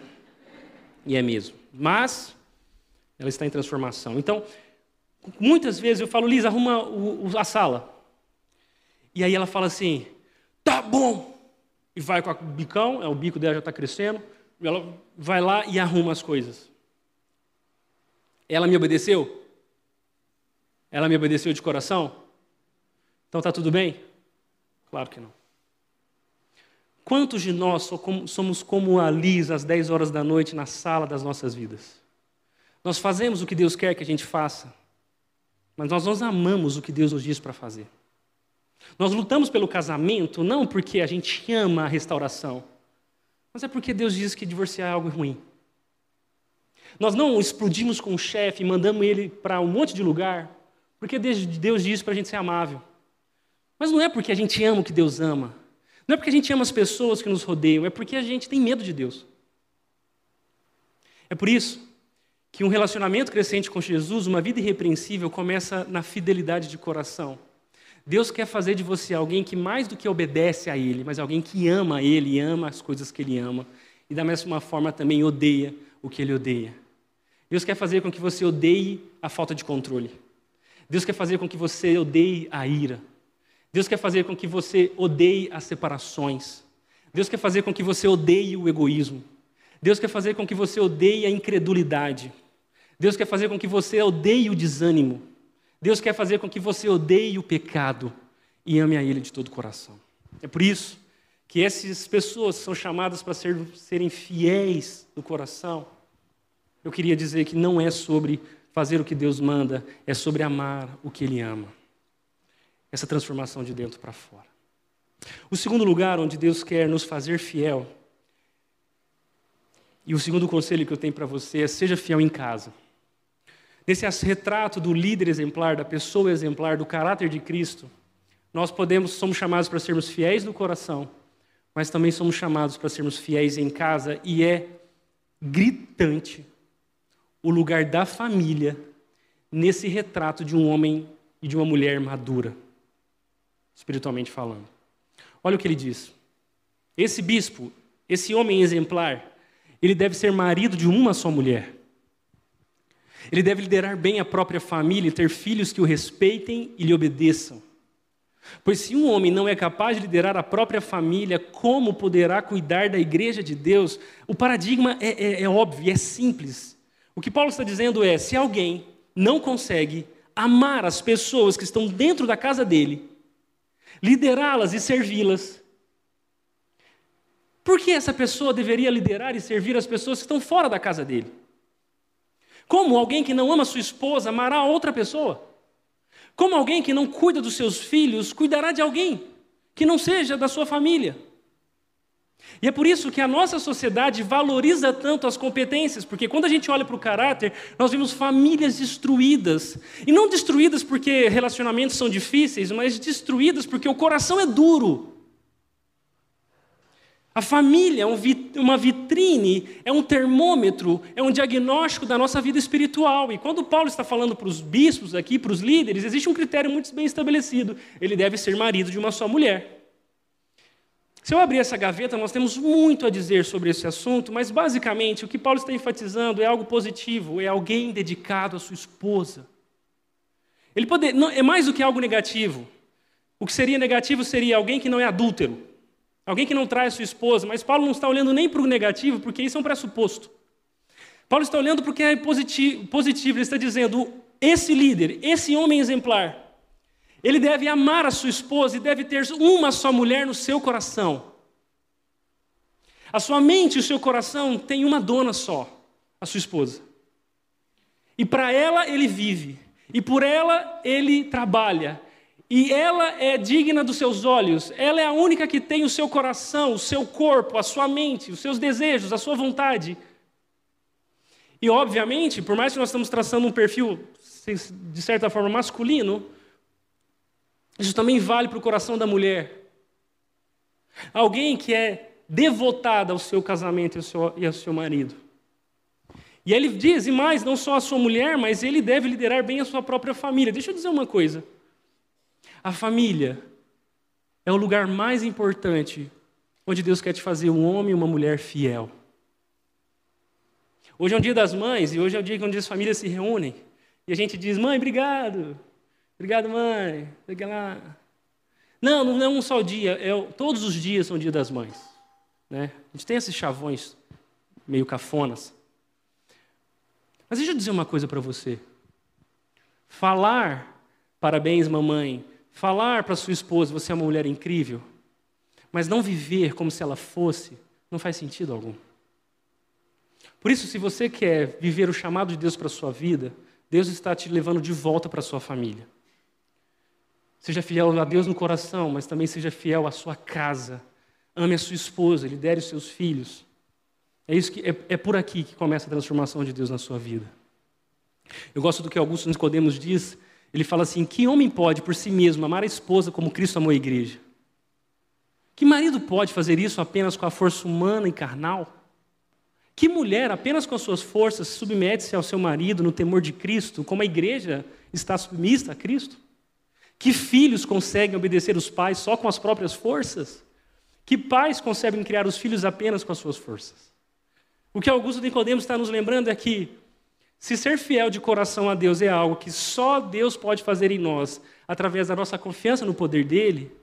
E é mesmo. Mas ela está em transformação. Então, muitas vezes eu falo, Liz, arruma o, a sala. E aí ela fala assim, tá bom. E vai com o bicão, é, o bico dela já está crescendo. Ela vai lá e arruma as coisas. Ela me obedeceu? Ela me obedeceu de coração? Então está tudo bem? Claro que não. Quantos de nós somos como a Liz às 10 horas da noite na sala das nossas vidas? Nós fazemos o que Deus quer que a gente faça, mas nós não amamos o que Deus nos diz para fazer. Nós lutamos pelo casamento não porque a gente ama a restauração, mas é porque Deus diz que divorciar é algo ruim. Nós não explodimos com o chefe mandamos ele para um monte de lugar, porque Deus diz para a gente ser amável. Mas não é porque a gente ama o que Deus ama. Não é porque a gente ama as pessoas que nos rodeiam, é porque a gente tem medo de Deus. É por isso que um relacionamento crescente com Jesus, uma vida irrepreensível, começa na fidelidade de coração. Deus quer fazer de você alguém que mais do que obedece a Ele, mas alguém que ama Ele ama as coisas que Ele ama. E da mesma forma também odeia o que Ele odeia. Deus quer fazer com que você odeie a falta de controle. Deus quer fazer com que você odeie a ira. Deus quer fazer com que você odeie as separações. Deus quer fazer com que você odeie o egoísmo. Deus quer fazer com que você odeie a incredulidade. Deus quer fazer com que você odeie o desânimo. Deus quer fazer com que você odeie o pecado e ame a Ele de todo o coração. É por isso que essas pessoas são chamadas para ser, serem fiéis no coração. Eu queria dizer que não é sobre fazer o que Deus manda, é sobre amar o que Ele ama essa transformação de dentro para fora. O segundo lugar onde Deus quer nos fazer fiel, e o segundo conselho que eu tenho para você é: seja fiel em casa. Nesse retrato do líder exemplar, da pessoa exemplar, do caráter de Cristo, nós podemos, somos chamados para sermos fiéis no coração, mas também somos chamados para sermos fiéis em casa, e é gritante o lugar da família nesse retrato de um homem e de uma mulher madura espiritualmente falando. Olha o que ele diz. Esse bispo, esse homem exemplar, ele deve ser marido de uma só mulher. Ele deve liderar bem a própria família e ter filhos que o respeitem e lhe obedeçam. Pois se um homem não é capaz de liderar a própria família, como poderá cuidar da igreja de Deus? O paradigma é, é, é óbvio, é simples. O que Paulo está dizendo é: se alguém não consegue amar as pessoas que estão dentro da casa dele, liderá-las e servi-las. Por que essa pessoa deveria liderar e servir as pessoas que estão fora da casa dele? Como alguém que não ama sua esposa amará outra pessoa? Como alguém que não cuida dos seus filhos cuidará de alguém que não seja da sua família? E é por isso que a nossa sociedade valoriza tanto as competências, porque quando a gente olha para o caráter, nós vemos famílias destruídas. E não destruídas porque relacionamentos são difíceis, mas destruídas porque o coração é duro. A família é uma vitrine, é um termômetro, é um diagnóstico da nossa vida espiritual. E quando Paulo está falando para os bispos aqui, para os líderes, existe um critério muito bem estabelecido: ele deve ser marido de uma só mulher. Se eu abrir essa gaveta, nós temos muito a dizer sobre esse assunto, mas basicamente o que Paulo está enfatizando é algo positivo, é alguém dedicado à sua esposa. Ele pode, não, é mais do que algo negativo. O que seria negativo seria alguém que não é adúltero, alguém que não traz sua esposa, mas Paulo não está olhando nem para o negativo, porque isso é um pressuposto. Paulo está olhando porque é positivo, positivo, ele está dizendo: esse líder, esse homem exemplar, ele deve amar a sua esposa e deve ter uma só mulher no seu coração. A sua mente e o seu coração têm uma dona só, a sua esposa. E para ela ele vive, e por ela ele trabalha, e ela é digna dos seus olhos, ela é a única que tem o seu coração, o seu corpo, a sua mente, os seus desejos, a sua vontade. E, obviamente, por mais que nós estamos traçando um perfil, de certa forma, masculino, isso também vale para o coração da mulher. Alguém que é devotada ao seu casamento e ao seu, e ao seu marido. E ele diz, e mais, não só a sua mulher, mas ele deve liderar bem a sua própria família. Deixa eu dizer uma coisa. A família é o lugar mais importante onde Deus quer te fazer um homem e uma mulher fiel. Hoje é um dia das mães e hoje é o dia onde as famílias se reúnem. E a gente diz, mãe, obrigado. Obrigado, mãe. Fica lá. Não, não é um só dia. É, todos os dias são dia das mães. Né? A gente tem esses chavões meio cafonas. Mas deixa eu dizer uma coisa para você. Falar parabéns, mamãe. Falar para sua esposa, você é uma mulher incrível. Mas não viver como se ela fosse, não faz sentido algum. Por isso, se você quer viver o chamado de Deus para a sua vida, Deus está te levando de volta para a sua família. Seja fiel a Deus no coração, mas também seja fiel à sua casa. Ame a sua esposa, lidere os seus filhos. É, isso que, é, é por aqui que começa a transformação de Deus na sua vida. Eu gosto do que Augusto Nicodemos diz. Ele fala assim: que homem pode por si mesmo amar a esposa como Cristo amou a igreja? Que marido pode fazer isso apenas com a força humana e carnal? Que mulher, apenas com as suas forças, submete-se ao seu marido no temor de Cristo, como a igreja está submissa a Cristo? Que filhos conseguem obedecer os pais só com as próprias forças? Que pais conseguem criar os filhos apenas com as suas forças? O que Augusto Nicodemos está nos lembrando é que, se ser fiel de coração a Deus é algo que só Deus pode fazer em nós, através da nossa confiança no poder dele,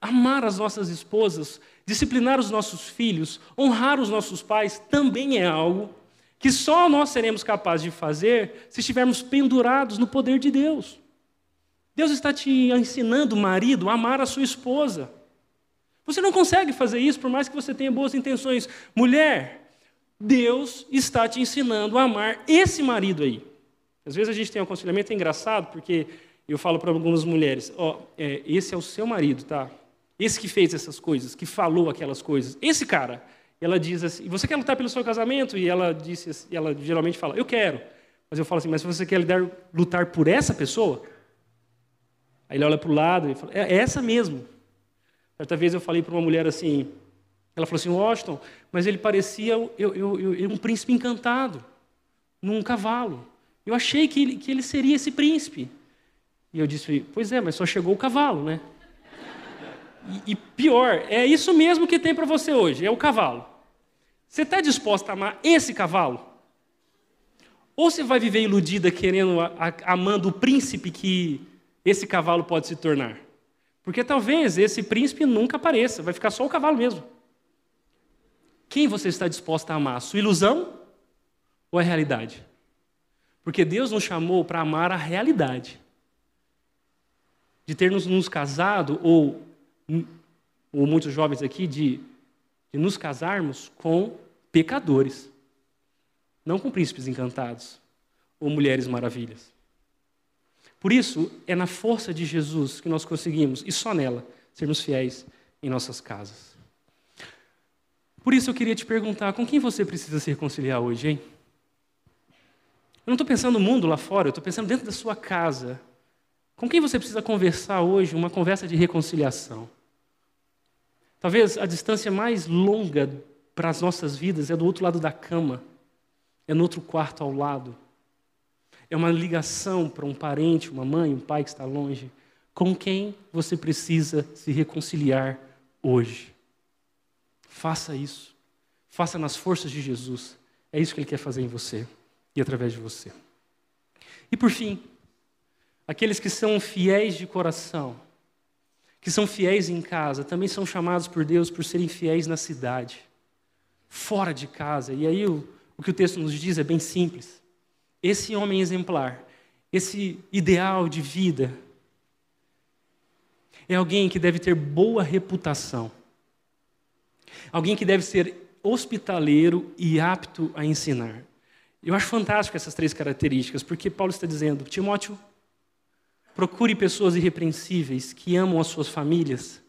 amar as nossas esposas disciplinar os nossos filhos, honrar os nossos pais, também é algo que só nós seremos capazes de fazer se estivermos pendurados no poder de Deus. Deus está te ensinando, marido, a amar a sua esposa. Você não consegue fazer isso por mais que você tenha boas intenções. Mulher, Deus está te ensinando a amar esse marido aí. Às vezes a gente tem um aconselhamento é engraçado, porque eu falo para algumas mulheres: ó, oh, é, esse é o seu marido, tá? Esse que fez essas coisas, que falou aquelas coisas, esse cara, ela diz assim: você quer lutar pelo seu casamento? E ela disse, assim, ela geralmente fala: eu quero. Mas eu falo assim: mas você quer lutar por essa pessoa? Aí ele olha para o lado e fala: é, é essa mesmo. Certa vez eu falei para uma mulher assim, ela falou assim: Washington, mas ele parecia eu, eu, eu, um príncipe encantado, num cavalo. Eu achei que ele, que ele seria esse príncipe. E eu disse: Pois é, mas só chegou o cavalo, né? E, e pior, é isso mesmo que tem para você hoje, é o cavalo. Você está disposto a amar esse cavalo? Ou você vai viver iludida querendo, amando o príncipe que esse cavalo pode se tornar? Porque talvez esse príncipe nunca apareça, vai ficar só o cavalo mesmo. Quem você está disposto a amar? Sua ilusão ou a realidade? Porque Deus nos chamou para amar a realidade. De ter nos, nos casado ou ou muitos jovens aqui, de, de nos casarmos com pecadores, não com príncipes encantados ou mulheres maravilhas. Por isso, é na força de Jesus que nós conseguimos, e só nela, sermos fiéis em nossas casas. Por isso eu queria te perguntar, com quem você precisa se reconciliar hoje, hein? Eu não estou pensando no mundo lá fora, eu estou pensando dentro da sua casa. Com quem você precisa conversar hoje, uma conversa de reconciliação? Talvez a distância mais longa para as nossas vidas é do outro lado da cama, é no outro quarto ao lado. É uma ligação para um parente, uma mãe, um pai que está longe, com quem você precisa se reconciliar hoje. Faça isso. Faça nas forças de Jesus. É isso que Ele quer fazer em você e através de você. E por fim, aqueles que são fiéis de coração, que são fiéis em casa, também são chamados por Deus por serem fiéis na cidade, fora de casa. E aí o, o que o texto nos diz é bem simples. Esse homem exemplar, esse ideal de vida, é alguém que deve ter boa reputação. Alguém que deve ser hospitaleiro e apto a ensinar. Eu acho fantástico essas três características, porque Paulo está dizendo: Timóteo, procure pessoas irrepreensíveis que amam as suas famílias,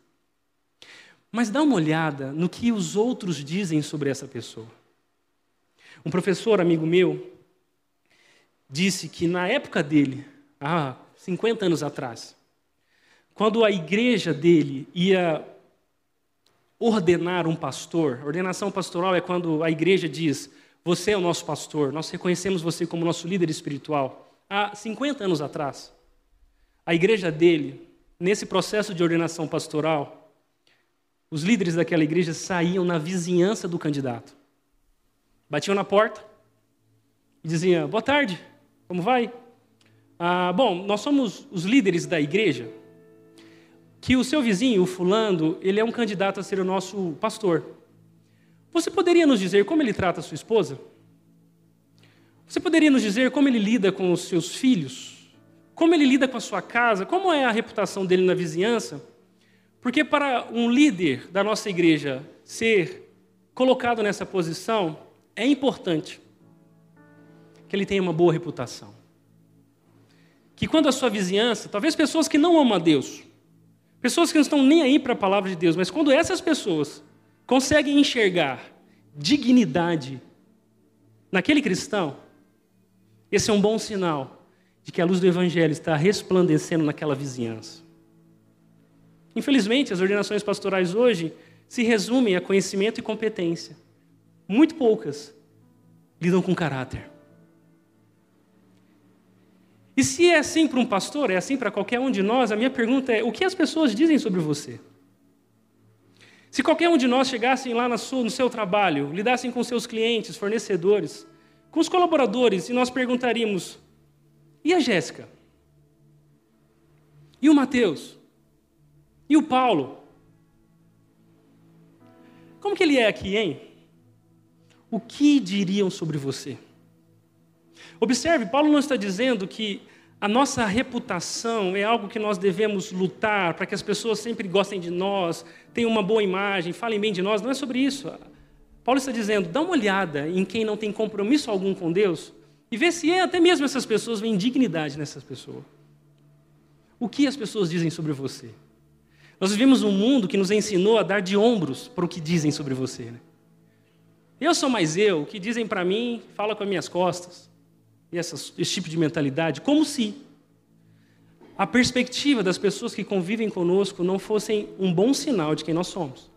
mas dá uma olhada no que os outros dizem sobre essa pessoa. Um professor, amigo meu, disse que na época dele, há 50 anos atrás, quando a igreja dele ia ordenar um pastor, ordenação pastoral é quando a igreja diz: Você é o nosso pastor, nós reconhecemos você como nosso líder espiritual. Há 50 anos atrás, a igreja dele, nesse processo de ordenação pastoral, os líderes daquela igreja saíam na vizinhança do candidato. Batiam na porta e diziam: Boa tarde, como vai? Ah, bom, nós somos os líderes da igreja. Que o seu vizinho, o fulano, ele é um candidato a ser o nosso pastor. Você poderia nos dizer como ele trata a sua esposa? Você poderia nos dizer como ele lida com os seus filhos? Como ele lida com a sua casa? Como é a reputação dele na vizinhança? Porque para um líder da nossa igreja ser colocado nessa posição, é importante que ele tenha uma boa reputação. Que quando a sua vizinhança, talvez pessoas que não amam a Deus, pessoas que não estão nem aí para a palavra de Deus, mas quando essas pessoas conseguem enxergar dignidade naquele cristão, esse é um bom sinal de que a luz do Evangelho está resplandecendo naquela vizinhança. Infelizmente, as ordenações pastorais hoje se resumem a conhecimento e competência. Muito poucas lidam com caráter. E se é assim para um pastor, é assim para qualquer um de nós, a minha pergunta é: o que as pessoas dizem sobre você? Se qualquer um de nós chegassem lá no seu trabalho, lidassem com seus clientes, fornecedores, com os colaboradores, e nós perguntaríamos: e a Jéssica? E o Mateus? E o Paulo? Como que ele é aqui, hein? O que diriam sobre você? Observe, Paulo não está dizendo que a nossa reputação é algo que nós devemos lutar para que as pessoas sempre gostem de nós, tenham uma boa imagem, falem bem de nós. Não é sobre isso. Paulo está dizendo: dá uma olhada em quem não tem compromisso algum com Deus e vê se é, até mesmo essas pessoas veem dignidade nessas pessoas. O que as pessoas dizem sobre você? Nós vivemos um mundo que nos ensinou a dar de ombros para o que dizem sobre você. Né? Eu sou mais eu, o que dizem para mim, fala com as minhas costas. E esse tipo de mentalidade, como se a perspectiva das pessoas que convivem conosco não fossem um bom sinal de quem nós somos.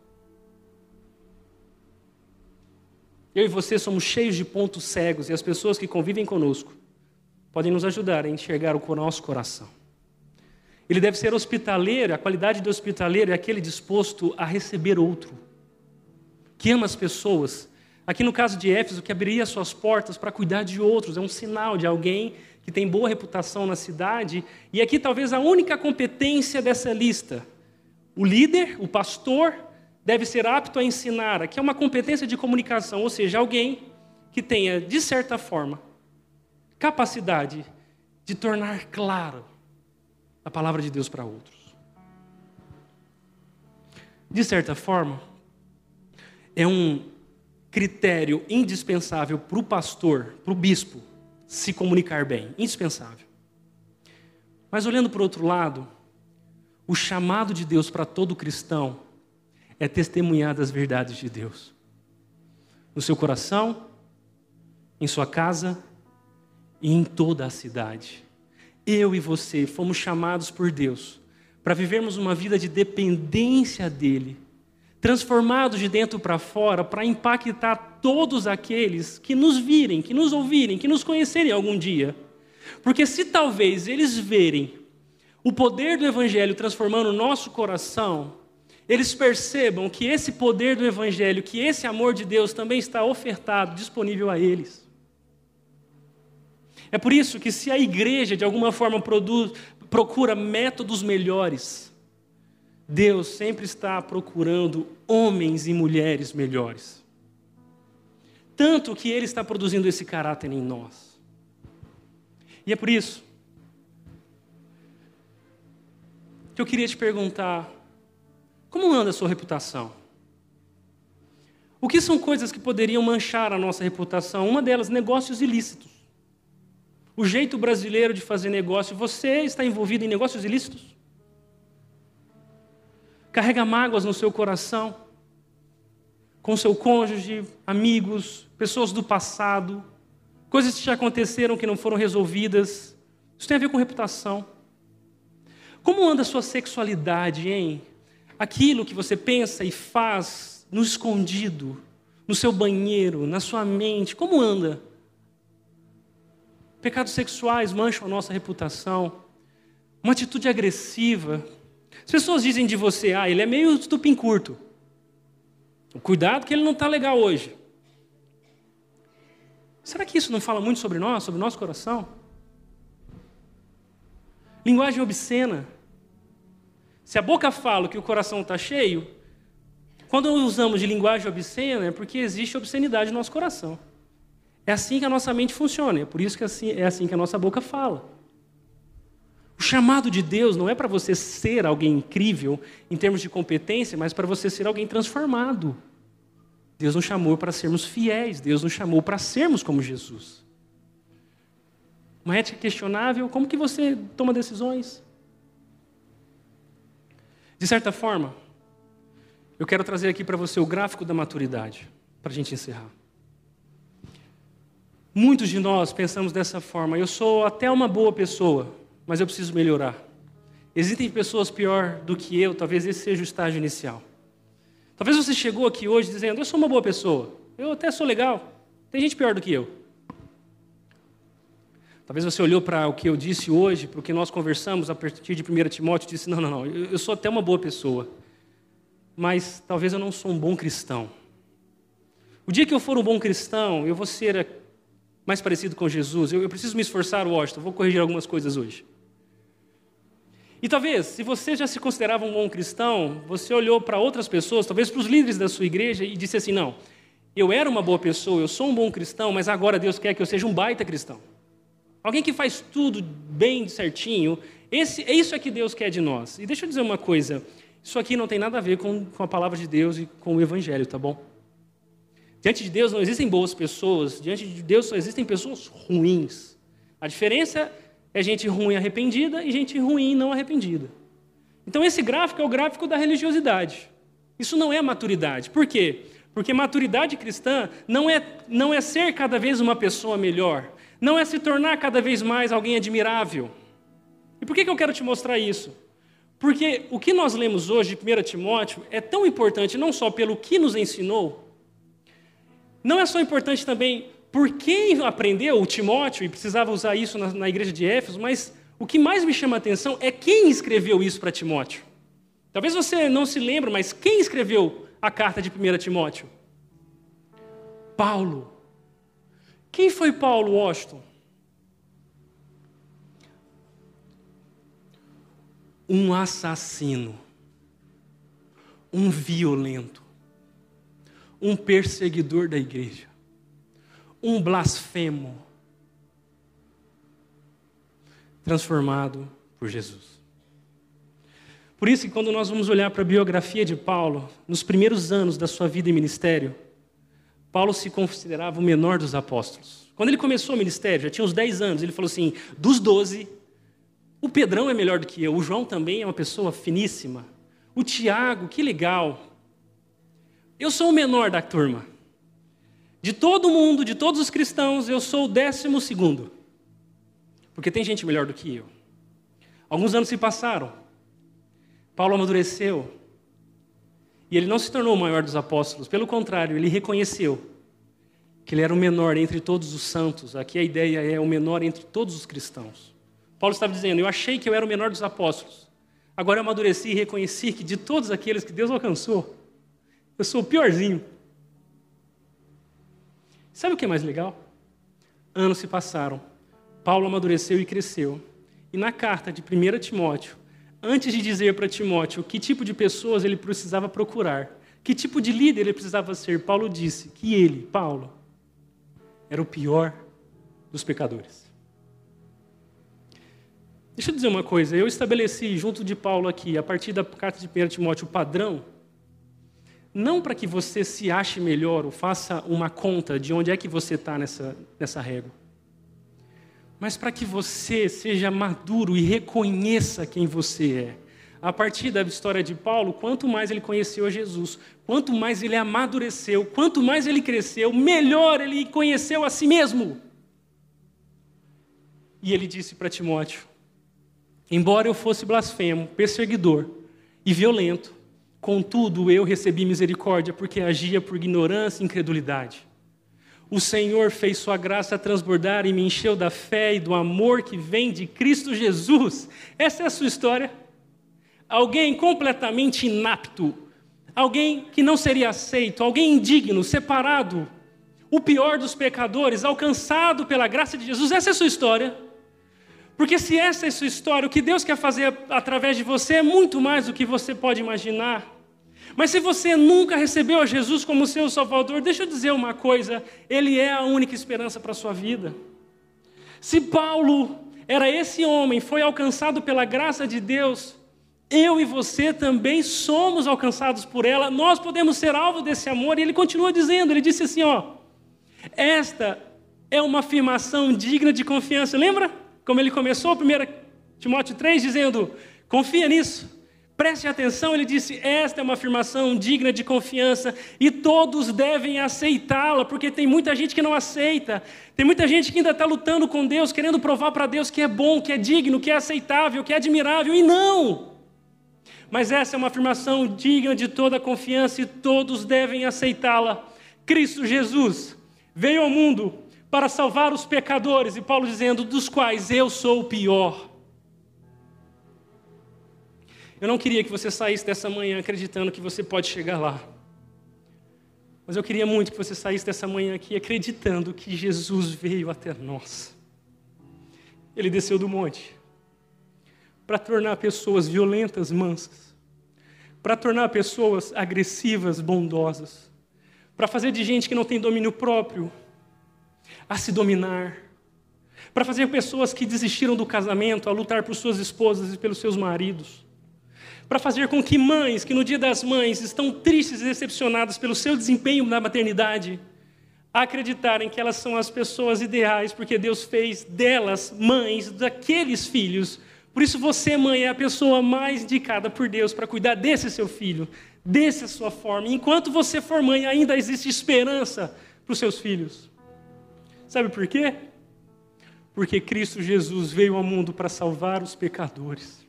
Eu e você somos cheios de pontos cegos e as pessoas que convivem conosco podem nos ajudar a enxergar o nosso coração. Ele deve ser hospitaleiro, a qualidade de hospitaleiro é aquele disposto a receber outro, que ama as pessoas. Aqui no caso de Éfeso, que abriria suas portas para cuidar de outros, é um sinal de alguém que tem boa reputação na cidade. E aqui talvez a única competência dessa lista. O líder, o pastor, deve ser apto a ensinar. Aqui é uma competência de comunicação, ou seja, alguém que tenha, de certa forma, capacidade de tornar claro a palavra de Deus para outros. De certa forma, é um critério indispensável para o pastor, para o bispo, se comunicar bem. Indispensável. Mas olhando para o outro lado, o chamado de Deus para todo cristão é testemunhar das verdades de Deus. No seu coração, em sua casa e em toda a cidade eu e você fomos chamados por Deus para vivermos uma vida de dependência dEle, transformados de dentro para fora, para impactar todos aqueles que nos virem, que nos ouvirem, que nos conhecerem algum dia. Porque se talvez eles verem o poder do Evangelho transformando o nosso coração, eles percebam que esse poder do Evangelho, que esse amor de Deus também está ofertado, disponível a eles. É por isso que, se a igreja de alguma forma produz, procura métodos melhores, Deus sempre está procurando homens e mulheres melhores. tanto que Ele está produzindo esse caráter em nós. E é por isso que eu queria te perguntar: como anda a sua reputação? O que são coisas que poderiam manchar a nossa reputação? Uma delas, negócios ilícitos. O jeito brasileiro de fazer negócio. Você está envolvido em negócios ilícitos? Carrega mágoas no seu coração? Com seu cônjuge, amigos, pessoas do passado, coisas que já aconteceram que não foram resolvidas. Isso tem a ver com reputação. Como anda a sua sexualidade, hein? Aquilo que você pensa e faz no escondido, no seu banheiro, na sua mente, como anda? Pecados sexuais mancham a nossa reputação. Uma atitude agressiva. As pessoas dizem de você, ah, ele é meio estupim curto. Cuidado que ele não está legal hoje. Será que isso não fala muito sobre nós, sobre o nosso coração? Linguagem obscena. Se a boca fala que o coração está cheio, quando usamos de linguagem obscena é porque existe obscenidade no nosso coração. É assim que a nossa mente funciona, é por isso que é assim, é assim que a nossa boca fala. O chamado de Deus não é para você ser alguém incrível em termos de competência, mas para você ser alguém transformado. Deus nos chamou para sermos fiéis, Deus nos chamou para sermos como Jesus. Uma ética questionável, como que você toma decisões? De certa forma, eu quero trazer aqui para você o gráfico da maturidade, para a gente encerrar. Muitos de nós pensamos dessa forma: eu sou até uma boa pessoa, mas eu preciso melhorar. Existem pessoas pior do que eu, talvez esse seja o estágio inicial. Talvez você chegou aqui hoje dizendo: eu sou uma boa pessoa, eu até sou legal, tem gente pior do que eu. Talvez você olhou para o que eu disse hoje, para o que nós conversamos a partir de 1 Timóteo e disse: não, não, não, eu sou até uma boa pessoa, mas talvez eu não sou um bom cristão. O dia que eu for um bom cristão, eu vou ser mais parecido com Jesus. Eu, eu preciso me esforçar, Washington, vou corrigir algumas coisas hoje. E talvez, se você já se considerava um bom cristão, você olhou para outras pessoas, talvez para os líderes da sua igreja, e disse assim: não, eu era uma boa pessoa, eu sou um bom cristão, mas agora Deus quer que eu seja um baita cristão. Alguém que faz tudo bem certinho, esse, é isso é que Deus quer de nós. E deixa eu dizer uma coisa: isso aqui não tem nada a ver com, com a palavra de Deus e com o Evangelho, tá bom? Diante de Deus não existem boas pessoas, diante de Deus só existem pessoas ruins. A diferença é gente ruim arrependida e gente ruim não arrependida. Então esse gráfico é o gráfico da religiosidade. Isso não é maturidade. Por quê? Porque maturidade cristã não é, não é ser cada vez uma pessoa melhor, não é se tornar cada vez mais alguém admirável. E por que, que eu quero te mostrar isso? Porque o que nós lemos hoje de 1 Timóteo é tão importante não só pelo que nos ensinou, não é só importante também por quem aprendeu o Timóteo e precisava usar isso na, na igreja de Éfeso, mas o que mais me chama a atenção é quem escreveu isso para Timóteo. Talvez você não se lembre, mas quem escreveu a carta de 1 Timóteo? Paulo. Quem foi Paulo Washington? um assassino, um violento, um perseguidor da igreja, um blasfemo, transformado por Jesus. Por isso que quando nós vamos olhar para a biografia de Paulo, nos primeiros anos da sua vida e ministério, Paulo se considerava o menor dos apóstolos. Quando ele começou o ministério, já tinha uns 10 anos, ele falou assim: dos 12, o Pedrão é melhor do que eu, o João também é uma pessoa finíssima. O Tiago, que legal. Eu sou o menor da turma. De todo mundo, de todos os cristãos, eu sou o décimo segundo. Porque tem gente melhor do que eu. Alguns anos se passaram. Paulo amadureceu. E ele não se tornou o maior dos apóstolos. Pelo contrário, ele reconheceu que ele era o menor entre todos os santos. Aqui a ideia é o menor entre todos os cristãos. Paulo estava dizendo: Eu achei que eu era o menor dos apóstolos. Agora eu amadureci e reconheci que de todos aqueles que Deus alcançou, eu sou o piorzinho. Sabe o que é mais legal? Anos se passaram. Paulo amadureceu e cresceu. E na carta de 1 Timóteo, antes de dizer para Timóteo que tipo de pessoas ele precisava procurar, que tipo de líder ele precisava ser, Paulo disse que ele, Paulo, era o pior dos pecadores. Deixa eu dizer uma coisa, eu estabeleci junto de Paulo aqui, a partir da carta de 1 Timóteo, o padrão, não para que você se ache melhor ou faça uma conta de onde é que você está nessa, nessa régua, mas para que você seja maduro e reconheça quem você é. A partir da história de Paulo, quanto mais ele conheceu Jesus, quanto mais ele amadureceu, quanto mais ele cresceu, melhor ele conheceu a si mesmo. E ele disse para Timóteo: Embora eu fosse blasfemo, perseguidor e violento, contudo eu recebi misericórdia porque agia por ignorância e incredulidade. O Senhor fez sua graça transbordar e me encheu da fé e do amor que vem de Cristo Jesus. Essa é a sua história. Alguém completamente inapto, alguém que não seria aceito, alguém indigno, separado, o pior dos pecadores, alcançado pela graça de Jesus. Essa é a sua história. Porque se essa é sua história, o que Deus quer fazer através de você é muito mais do que você pode imaginar. Mas se você nunca recebeu a Jesus como seu Salvador, deixa eu dizer uma coisa: Ele é a única esperança para a sua vida. Se Paulo era esse homem, foi alcançado pela graça de Deus, eu e você também somos alcançados por ela, nós podemos ser alvo desse amor. E ele continua dizendo: ele disse assim, ó, esta é uma afirmação digna de confiança. Lembra? Como ele começou, 1 Timóteo 3, dizendo: confia nisso, preste atenção. Ele disse: esta é uma afirmação digna de confiança e todos devem aceitá-la, porque tem muita gente que não aceita, tem muita gente que ainda está lutando com Deus, querendo provar para Deus que é bom, que é digno, que é aceitável, que é admirável, e não. Mas essa é uma afirmação digna de toda confiança e todos devem aceitá-la. Cristo Jesus veio ao mundo para salvar os pecadores, e Paulo dizendo, dos quais eu sou o pior. Eu não queria que você saísse dessa manhã acreditando que você pode chegar lá. Mas eu queria muito que você saísse dessa manhã aqui acreditando que Jesus veio até nós. Ele desceu do monte para tornar pessoas violentas mansas, para tornar pessoas agressivas bondosas, para fazer de gente que não tem domínio próprio a se dominar, para fazer pessoas que desistiram do casamento a lutar por suas esposas e pelos seus maridos, para fazer com que mães que no dia das mães estão tristes e decepcionadas pelo seu desempenho na maternidade, acreditarem que elas são as pessoas ideais, porque Deus fez delas mães daqueles filhos. Por isso você, mãe, é a pessoa mais indicada por Deus para cuidar desse seu filho, dessa sua forma. Enquanto você for mãe, ainda existe esperança para os seus filhos. Sabe por quê? Porque Cristo Jesus veio ao mundo para salvar os pecadores.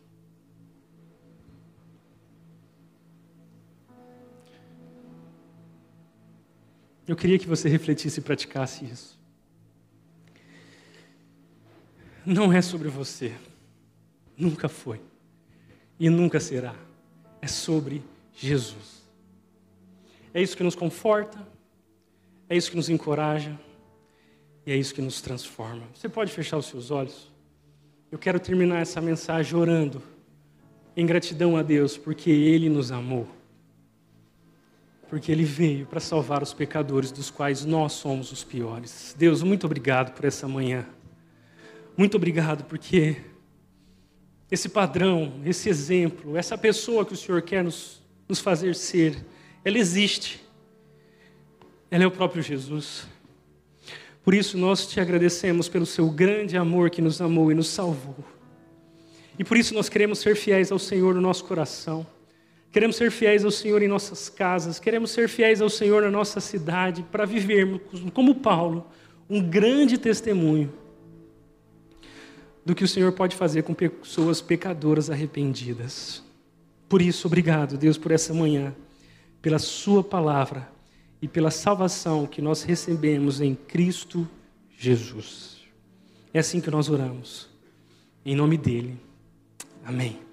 Eu queria que você refletisse e praticasse isso. Não é sobre você. Nunca foi. E nunca será. É sobre Jesus. É isso que nos conforta. É isso que nos encoraja. E é isso que nos transforma. Você pode fechar os seus olhos? Eu quero terminar essa mensagem orando em gratidão a Deus, porque Ele nos amou. Porque Ele veio para salvar os pecadores, dos quais nós somos os piores. Deus, muito obrigado por essa manhã. Muito obrigado porque esse padrão, esse exemplo, essa pessoa que o Senhor quer nos, nos fazer ser, ela existe. Ela é o próprio Jesus. Por isso nós te agradecemos pelo seu grande amor que nos amou e nos salvou. E por isso nós queremos ser fiéis ao Senhor no nosso coração. Queremos ser fiéis ao Senhor em nossas casas, queremos ser fiéis ao Senhor na nossa cidade, para vivermos, como Paulo, um grande testemunho do que o Senhor pode fazer com pessoas pecadoras arrependidas. Por isso, obrigado, Deus, por essa manhã, pela Sua palavra e pela salvação que nós recebemos em Cristo Jesus. É assim que nós oramos. Em nome dele. Amém.